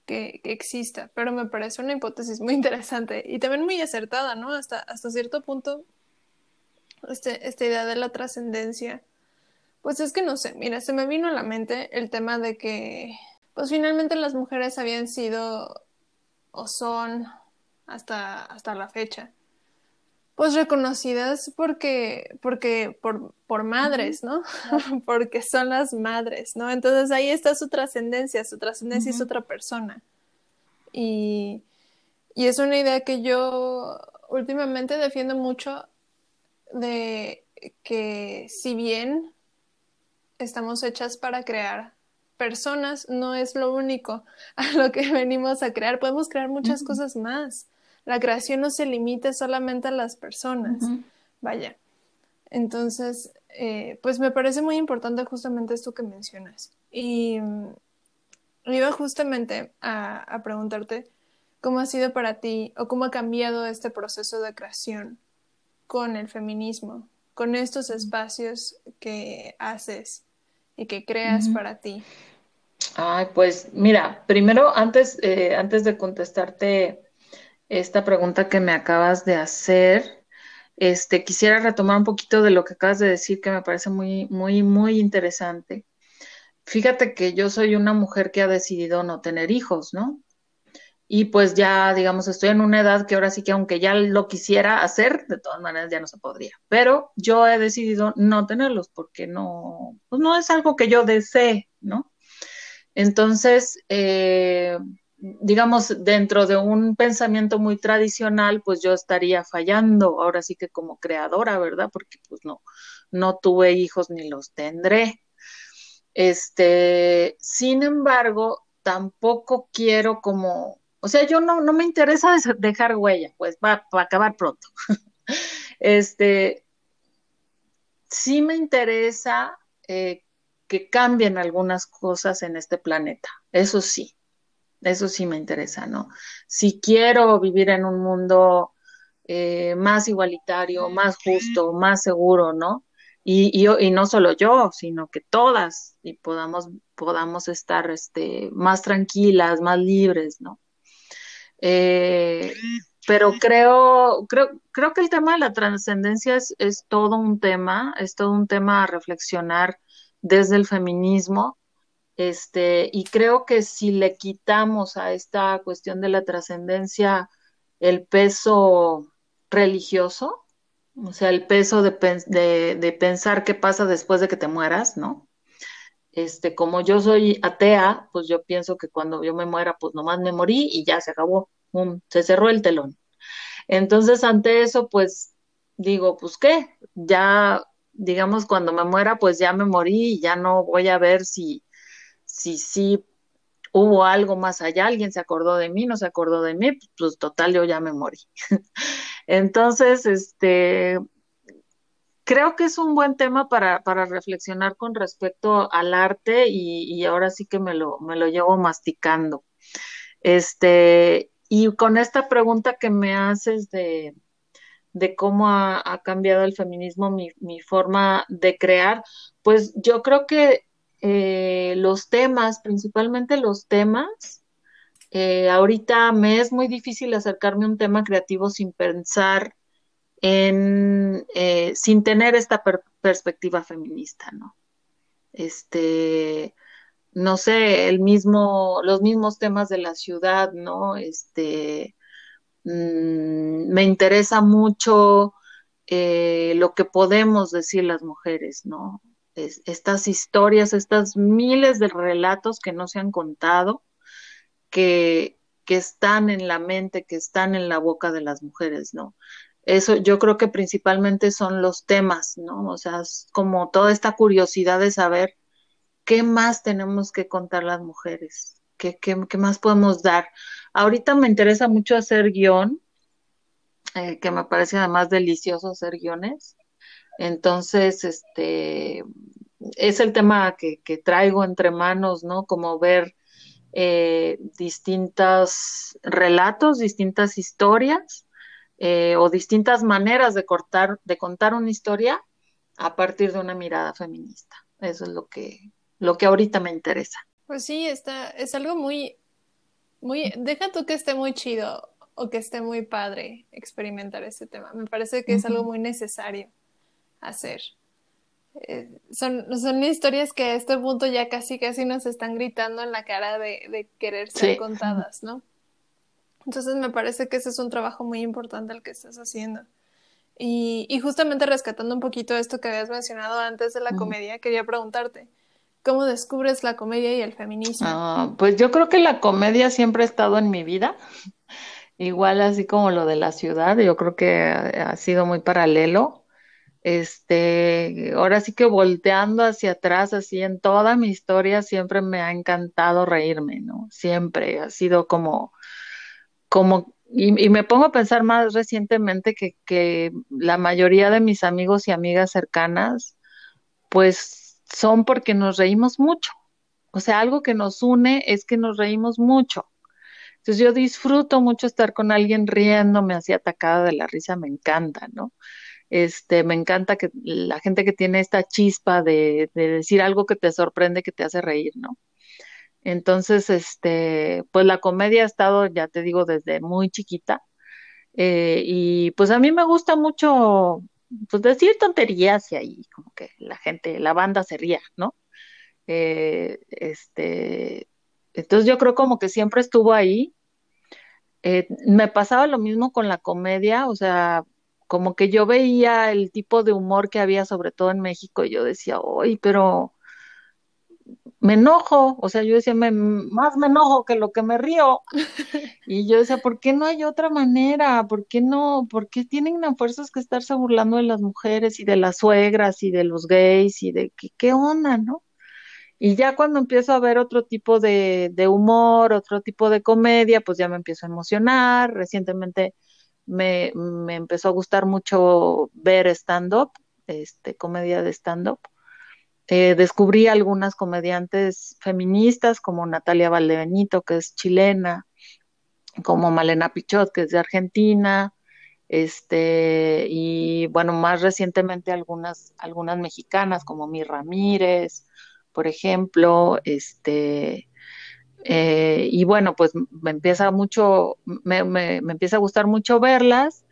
S1: que, exista. Pero me parece una hipótesis muy interesante y también muy acertada, ¿no? Hasta, hasta cierto punto, este, esta idea de la trascendencia. Pues es que no sé, mira, se me vino a la mente el tema de que, pues finalmente las mujeres habían sido o son hasta, hasta la fecha pues reconocidas porque, porque, por, por madres, ¿no? porque son las madres, ¿no? Entonces ahí está su trascendencia, su trascendencia es otra persona. Y, y es una idea que yo últimamente defiendo mucho de que si bien estamos hechas para crear personas, no es lo único a lo que venimos a crear, podemos crear muchas cosas más la creación no se limita solamente a las personas. Vaya. Entonces, eh, pues me parece muy importante justamente esto que mencionas. Y mm, iba justamente a, preguntarte cómo ha sido para ti o cómo ha cambiado este proceso de creación con el feminismo, con estos espacios que haces y que creas para ti.
S2: Ay, pues mira, primero, antes, eh, antes de contestarte esta pregunta que me acabas de hacer. Este, quisiera retomar un poquito de lo que acabas de decir, que me parece muy, muy, muy interesante. Fíjate que yo soy una mujer que ha decidido no tener hijos, ¿no? Y pues ya, digamos, estoy en una edad que ahora sí que aunque ya lo quisiera hacer, de todas maneras ya no se podría. Pero yo he decidido no tenerlos porque no, pues no es algo que yo desee, ¿no? Entonces, eh, digamos, dentro de un pensamiento muy tradicional, pues yo estaría fallando, ahora sí que como creadora, ¿verdad? Porque pues no, no tuve hijos ni los tendré. Este, sin embargo, tampoco quiero como, o sea, yo no, no me interesa dejar huella, pues va, a acabar pronto. este, sí me interesa eh, que cambien algunas cosas en este planeta, eso sí Eso sí me interesa, ¿no? Si quiero vivir en un mundo eh, más igualitario, más justo, más seguro, ¿no? Y, y, no solo yo, sino que todas y podamos, podamos estar este, más tranquilas, más libres, ¿no? Eh, pero creo, creo, creo que el tema de la trascendencia es, es, todo un tema, es todo un tema a reflexionar desde el feminismo. Este, y creo que si le quitamos a esta cuestión de la trascendencia el peso religioso, o sea, el peso de, de, pensar qué pasa después de que te mueras, ¿no? Este, como yo soy atea, pues yo pienso que cuando yo me muera, pues nomás me morí y ya se acabó, se cerró el telón. Entonces, ante eso, pues digo, pues qué, ya, digamos, cuando me muera, pues ya me morí y ya no voy a ver si, si, si hubo algo más allá, alguien se acordó de mí, no se acordó de mí, pues total, yo ya me morí. Entonces, este, creo que es un buen tema para, para reflexionar con respecto al arte y, ahora sí que me lo, me lo llevo masticando. Este, y con esta pregunta que me haces de, de cómo ha, cambiado el feminismo mi, mi, forma de crear, pues yo creo que eh, los temas, principalmente los temas, eh, ahorita me es muy difícil acercarme a un tema creativo sin pensar eh, sin tener esta perspectiva feminista, ¿no? Este, no sé, el mismo, los mismos temas de la ciudad, ¿no? Este, mm, me interesa mucho eh, lo que podemos decir las mujeres, ¿no? estas historias, estas miles de relatos que no se han contado, que, están en la mente, que están en la boca de las mujeres, ¿no? Eso yo creo que principalmente son los temas, ¿no? O sea, es como toda esta curiosidad de saber qué más tenemos que contar las mujeres, qué, qué, más podemos dar. Ahorita me interesa mucho hacer guion, eh, que me parece además delicioso hacer guiones. Entonces, este, es el tema que, que traigo entre manos, ¿no? Como ver eh, distintos relatos, distintas historias eh, o distintas maneras de, cortar, de contar una historia a partir de una mirada feminista. Eso es lo que, lo que ahorita me interesa.
S1: Pues sí, está, es algo muy, muy, deja tú que esté muy chido o que esté muy padre experimentar este tema. Me parece que es algo muy necesario hacer. Eh, son, son historias que a este punto ya casi casi nos están gritando en la cara de, querer ser contadas, ¿no? Entonces me parece que ese es un trabajo muy importante el que estás haciendo. Y, y justamente rescatando un poquito esto que habías mencionado antes de la comedia, quería preguntarte, ¿cómo descubres la comedia y el feminismo?
S2: Ah, pues yo creo que la comedia siempre ha estado en mi vida, igual así como lo de la ciudad, yo creo que ha sido muy paralelo este, ahora sí que volteando hacia atrás, así en toda mi historia, siempre me ha encantado reírme, ¿no? Siempre ha sido como, como, y, me pongo a pensar más recientemente que, que la mayoría de mis amigos y amigas cercanas, pues son porque nos reímos mucho. O sea, algo que nos une es que nos reímos mucho. Entonces yo disfruto mucho estar con alguien riéndome así atacada de la risa, me encanta, ¿no? Este, me encanta que la gente que tiene esta chispa de, decir algo que te sorprende, que te hace reír, ¿no? Entonces, este, pues la comedia ha estado, ya te digo, desde muy chiquita. Eh, y pues a mí me gusta mucho, pues decir tonterías y ahí como que la gente, la banda se ría, ¿no? Eh, este, entonces yo creo como que siempre estuvo ahí. Eh, me pasaba lo mismo con la comedia, o sea, como que yo veía el tipo de humor que había, sobre todo en México, y yo decía, uy, pero me enojo, o sea, yo decía, más me enojo que lo que me río. Y yo decía, ¿por qué no hay otra manera? ¿Por qué no? ¿Por qué tienen a fuerzas que estarse burlando de las mujeres y de las suegras y de los gays y de qué, qué onda, no? Y ya cuando empiezo a ver otro tipo de, de humor, otro tipo de comedia, pues ya me empiezo a emocionar. Recientemente me, me empezó a gustar mucho ver stand-up, este, comedia de stand-up. Eh, descubrí algunas comediantes feministas como Natalia Valdebenito, que es chilena, como Malena Pichot, que es de Argentina, este, y bueno, más recientemente algunas, algunas mexicanas como Mi Ramírez, por ejemplo, este, eh, y bueno, pues me empieza mucho, me, me, empieza a gustar mucho verlas.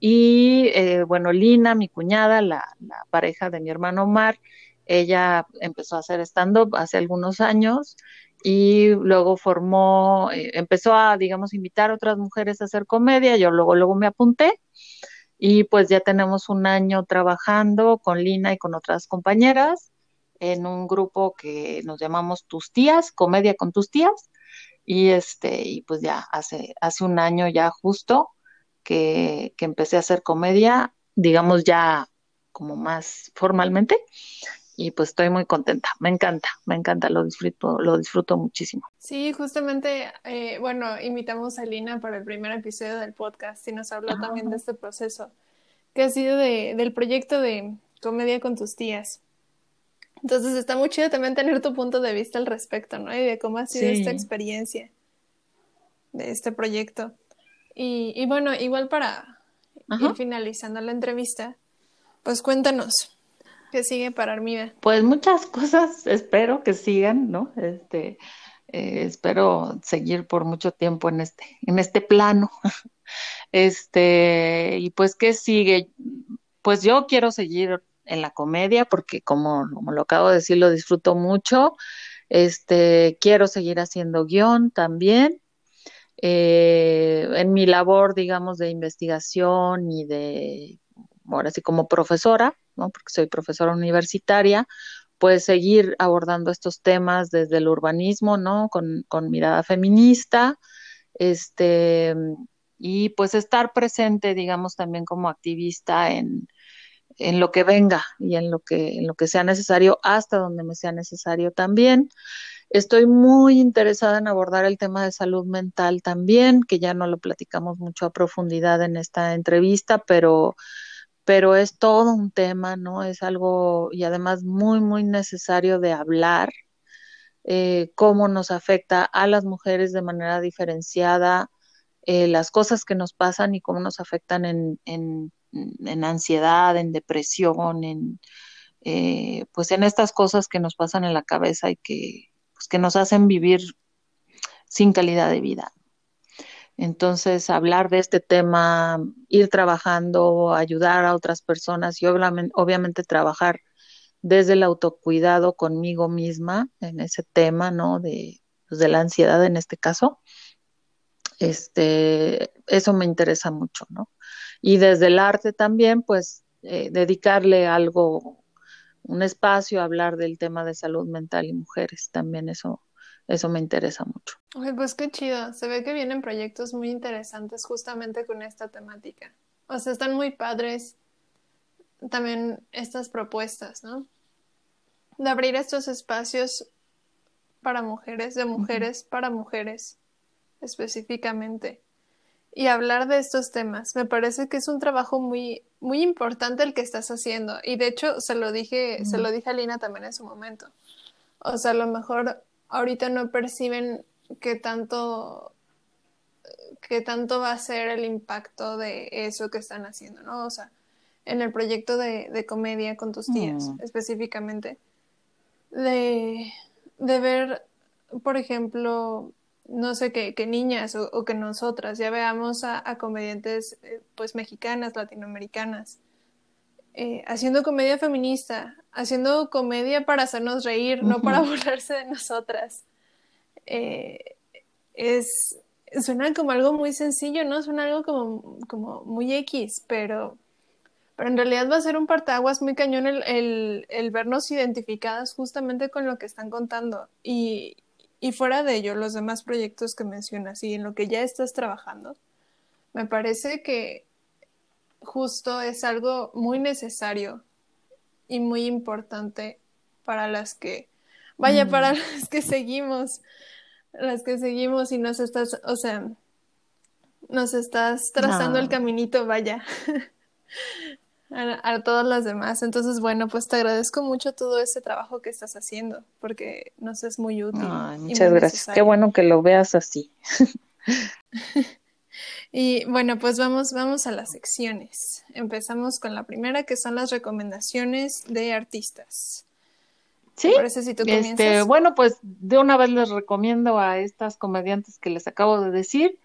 S2: Y eh, bueno, Lina, mi cuñada, la, la, pareja de mi hermano Omar, ella empezó a hacer stand-up hace algunos años y luego formó, eh, empezó a, digamos, invitar a otras mujeres a hacer comedia. Yo luego, luego me apunté y pues ya tenemos un año trabajando con Lina y con otras compañeras en un grupo que nos llamamos Tus Tías, Comedia con Tus Tías. Y este, y pues ya hace, hace un año ya justo que, que empecé a hacer comedia, digamos ya como más formalmente y pues estoy muy contenta, me encanta, me encanta, lo disfruto, lo disfruto muchísimo.
S1: Sí, justamente, eh, bueno, invitamos a Lina para el primer episodio del podcast y nos habló también de este proceso que ha sido de, del proyecto de comedia con tus tías. Entonces está muy chido también tener tu punto de vista al respecto, ¿no? Y de cómo ha sido esta experiencia de este proyecto. Y, y bueno, igual para ir finalizando la entrevista, pues cuéntanos, ¿Qué sigue para Armida?
S2: Pues muchas cosas espero que sigan, ¿no? Este, eh, espero seguir por mucho tiempo en este, en este plano. Este, y pues, ¿qué sigue? Pues yo quiero seguir en la comedia porque como, como lo acabo de decir, lo disfruto mucho. Este, quiero seguir haciendo guion también. Eh, en mi labor, digamos, de investigación y de, ahora sí, como profesora, porque soy profesora universitaria, pues seguir abordando estos temas desde el urbanismo, ¿no? Con, mirada feminista, este, y pues estar presente, digamos, también como activista en, en lo que venga y en lo que, en lo que sea necesario, hasta donde me sea necesario también. Estoy muy interesada en abordar el tema de salud mental también, que ya no lo platicamos mucho a profundidad en esta entrevista, pero pero es todo un tema, ¿no? Es algo y además muy, muy necesario de hablar, eh, cómo nos afecta a las mujeres de manera diferenciada, eh, las cosas que nos pasan y cómo nos afectan en, en, en ansiedad, en depresión, en, eh, pues en estas cosas que nos pasan en la cabeza y que, pues que nos hacen vivir sin calidad de vida. Entonces, hablar de este tema, ir trabajando, ayudar a otras personas y obviamente, trabajar desde el autocuidado conmigo misma en ese tema, ¿no? De, pues, de la ansiedad en este caso. Este, eso me interesa mucho, ¿no? Y desde el arte también, pues, eh, dedicarle algo, un espacio a hablar del tema de salud mental y mujeres, también eso eso me interesa mucho.
S1: pues qué chido. Se ve que vienen proyectos muy interesantes justamente con esta temática. O sea, están muy padres también estas propuestas, ¿no? De abrir estos espacios para mujeres, de mujeres para mujeres específicamente. Y hablar de estos temas. Me parece que es un trabajo muy, muy importante el que estás haciendo. Y de hecho, se lo dije, se lo dije a Lina también en su momento. O sea, a lo mejor ahorita no perciben qué tanto qué tanto va a ser el impacto de eso que están haciendo, ¿no? O sea, en el proyecto de, comedia con tus tías, mm. específicamente, de, ver, por ejemplo, no sé, qué niñas o, que nosotras ya veamos a, comediantes, eh, pues, mexicanas, latinoamericanas, eh, haciendo comedia feminista, haciendo comedia para hacernos reír, no para burlarse de nosotras. Eh, es, suena como algo muy sencillo, ¿no? Suena algo como, como muy X, pero, pero en realidad va a ser un partaguas muy cañón el, el, vernos identificadas justamente con lo que están contando. Y, y fuera de ello, los demás proyectos que mencionas y en lo que ya estás trabajando, me parece que justo es algo muy necesario y muy importante para las que, vaya, para mm. las que seguimos, las que seguimos y nos estás, o sea, nos estás trazando el caminito, vaya. a, todas las demás. Entonces, bueno, pues te agradezco mucho todo ese trabajo que estás haciendo, porque nos es muy útil.
S2: muchas gracias. Qué bueno que lo veas así.
S1: y bueno, pues vamos, vamos a las secciones. Empezamos con la primera, que son las recomendaciones de artistas.
S2: Sí, este, bueno, pues de una vez les recomiendo a estas comediantes que les acabo de decir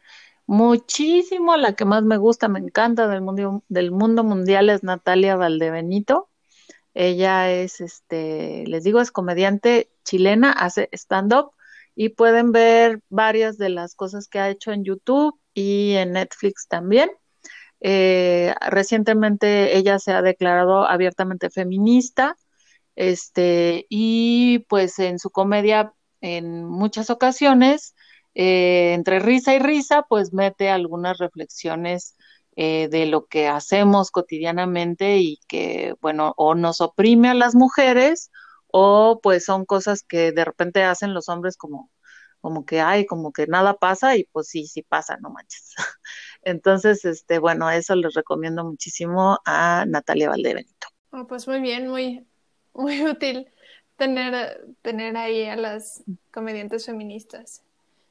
S2: muchísimo. La que más me gusta, me encanta del mundo, del mundo mundial es Natalia Valdebenito. Ella es, este, les digo, es comediante chilena, hace stand-up y pueden ver varias de las cosas que ha hecho en YouTube y en Netflix también. Eh, recientemente ella se ha declarado abiertamente feminista, este, y pues en su comedia en muchas ocasiones eh, entre risa y risa, pues mete algunas reflexiones eh, de lo que hacemos cotidianamente y que, bueno, o nos oprime a las mujeres o pues son cosas que de repente hacen los hombres como, como que, ay, como que nada pasa y pues sí, sí pasa, no manches. Entonces, este, bueno, eso les recomiendo muchísimo a Natalia Valdebenito.
S1: Oh, pues muy bien, muy, muy útil tener, tener ahí a las comediantes feministas.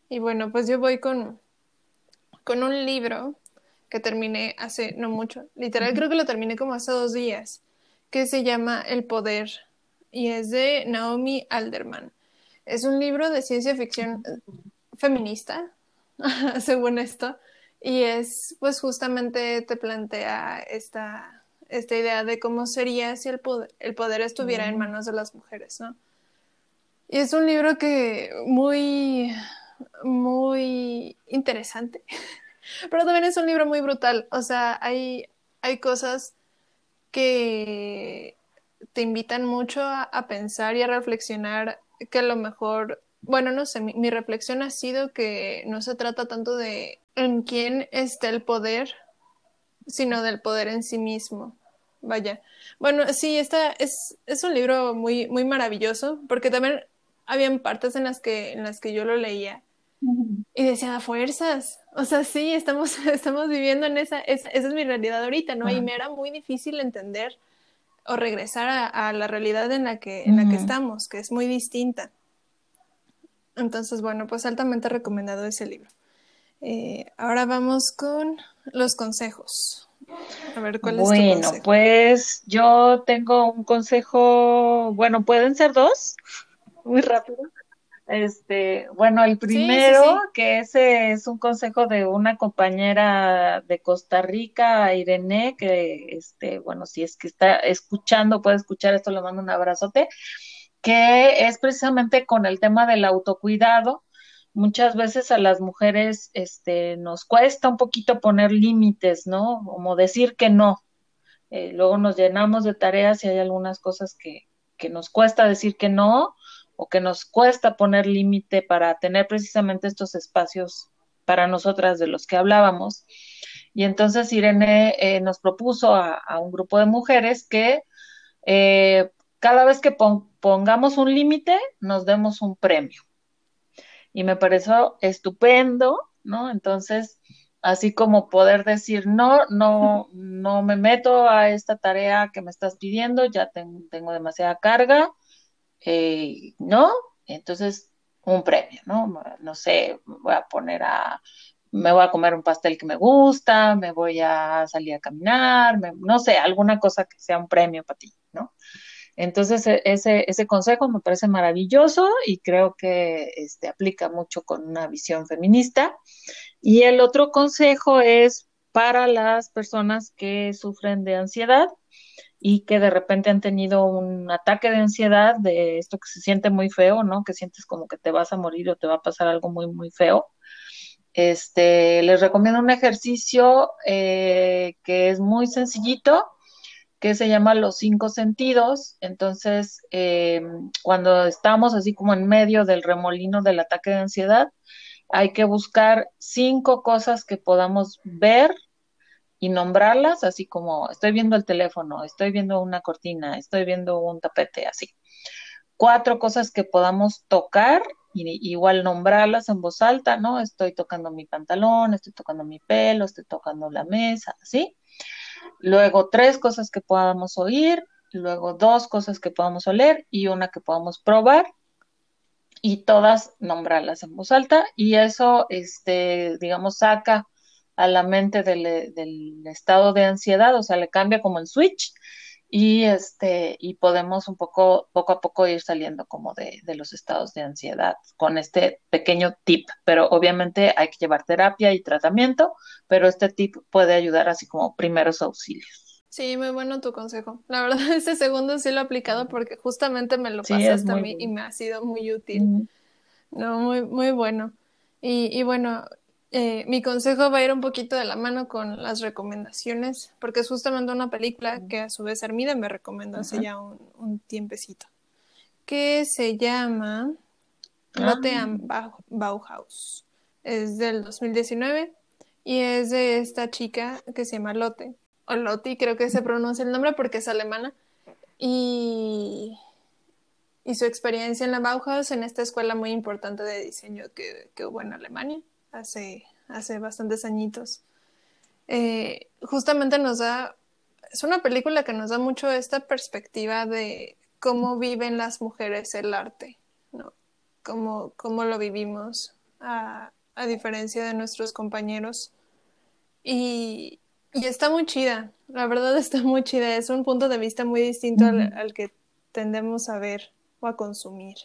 S1: Y bueno, pues yo voy con, con un libro que terminé hace no mucho, literal creo que lo terminé como hace dos días, que se llama El Poder y es de Naomi Alderman. Es un libro de ciencia ficción feminista, según esto, y es pues justamente te plantea esta, esta idea de cómo sería si el poder, el poder estuviera en manos de las mujeres, ¿no? Y es un libro que muy muy interesante, pero también es un libro muy brutal. O sea, hay, hay cosas que te invitan mucho a, pensar y a reflexionar que a lo mejor, bueno, no sé, mi, reflexión ha sido que no se trata tanto de en quién está el poder, sino del poder en sí mismo. Vaya. Bueno, sí, esta es, es un libro muy, muy maravilloso, porque también habían partes en las que, en las que yo lo leía y decía, fuerzas. O sea, sí, estamos, estamos viviendo en esa, esa, es mi realidad ahorita, ¿no? Y me era muy difícil entender o regresar a, la realidad en la, que, en la que estamos, que es muy distinta. Entonces, bueno, pues altamente recomendado ese libro. Eh, ahora vamos con los consejos. A ver, ¿cuál
S2: es tu consejo? pues yo tengo un consejo, bueno, pueden ser dos, muy rápido. Este, bueno, el primero, que ese es un consejo de una compañera de Costa Rica, Irene, que este, bueno, si es que está escuchando, puede escuchar esto, le mando un abrazote, que es precisamente con el tema del autocuidado. Muchas veces a las mujeres este, nos cuesta un poquito poner límites, ¿no? Como decir que no. Eh, luego nos llenamos de tareas y hay algunas cosas que, que nos cuesta decir que no o que nos cuesta poner límite para tener precisamente estos espacios para nosotras de los que hablábamos. Y entonces Irene eh, nos propuso a, un grupo de mujeres que eh, cada vez que pongamos un límite, nos demos un premio. Y me pareció estupendo, ¿no? Entonces, así como poder decir, no, no, no me meto a esta tarea que me estás pidiendo, ya tengo demasiada carga, eh, ¿no? Entonces, un premio, ¿no? No sé, voy a poner a, me voy a comer un pastel que me gusta, me voy a salir a caminar, no sé, alguna cosa que sea un premio para ti, ¿no? Entonces, e, ese, ese consejo me parece maravilloso y creo que este, aplica mucho con una visión feminista. Y el otro consejo es para las personas que sufren de ansiedad y que de repente han tenido un ataque de ansiedad, de esto que se siente muy feo, ¿no? Que sientes como que te vas a morir o te va a pasar algo muy, muy feo. Este, les recomiendo un ejercicio eh, que es muy sencillito, que se llama los cinco sentidos. Entonces, eh, cuando estamos así como en medio del remolino del ataque de ansiedad, hay que buscar cinco cosas que podamos ver, y nombrarlas así como estoy viendo el teléfono, estoy viendo una cortina, estoy viendo un tapete, así. Cuatro cosas que podamos tocar y igual nombrarlas en voz alta, ¿no? Estoy tocando mi pantalón, estoy tocando mi pelo, estoy tocando la mesa, así. luego tres cosas que podamos oír, luego dos cosas que podamos oler y una que podamos probar y todas nombrarlas en voz alta y eso, este, digamos, saca a la mente del, del estado de ansiedad, o sea, le cambia como el switch y este y podemos un poco poco a poco ir saliendo como de, de, los estados de ansiedad con este pequeño tip. Pero obviamente hay que llevar terapia y tratamiento pero este tip puede ayudar así como primeros auxilios.
S1: Sí muy bueno tu consejo. La verdad este segundo sí lo he aplicado porque justamente me lo pasaste a mí y me ha sido muy útil. No muy muy bueno. Y, y bueno eh, mi consejo va a ir un poquito de la mano con las recomendaciones, porque es justamente una película que a su vez Armida me recomendó hace ya un, tiempecito, que se llama Lotte ah. Bauhaus. Es del 2019 y es de esta chica que se llama Lotte, o Lotti creo que se pronuncia el nombre porque es alemana, y, y su experiencia en la Bauhaus, en esta escuela muy importante de diseño que, que hubo en Alemania hace, hace bastantes añitos. Eh, justamente nos da, es una película que nos da mucho esta perspectiva de cómo viven las mujeres el arte, ¿no? Cómo, cómo lo vivimos, a, a, diferencia de nuestros compañeros. Y, y, está muy chida, la verdad está muy chida, es un punto de vista muy distinto al, al que tendemos a ver o a consumir.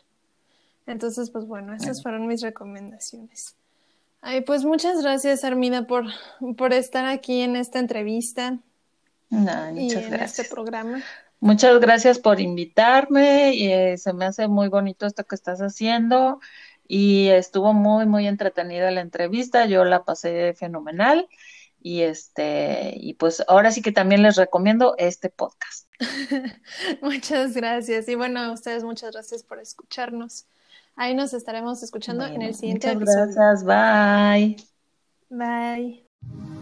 S1: Entonces, pues bueno, esas fueron mis recomendaciones. Ay, pues muchas gracias, Armida, por, por estar aquí en esta entrevista.
S2: No,
S1: y
S2: en
S1: este programa.
S2: Muchas gracias por invitarme. Y, eh, se me hace muy bonito esto que estás haciendo. Y estuvo muy, muy entretenida la entrevista. Yo la pasé fenomenal. Y este, y pues ahora sí que también les recomiendo este podcast.
S1: muchas gracias. Y bueno, a ustedes muchas gracias por escucharnos. Ahí nos estaremos escuchando en el siguiente
S2: muchas Gracias, bye.
S1: Bye.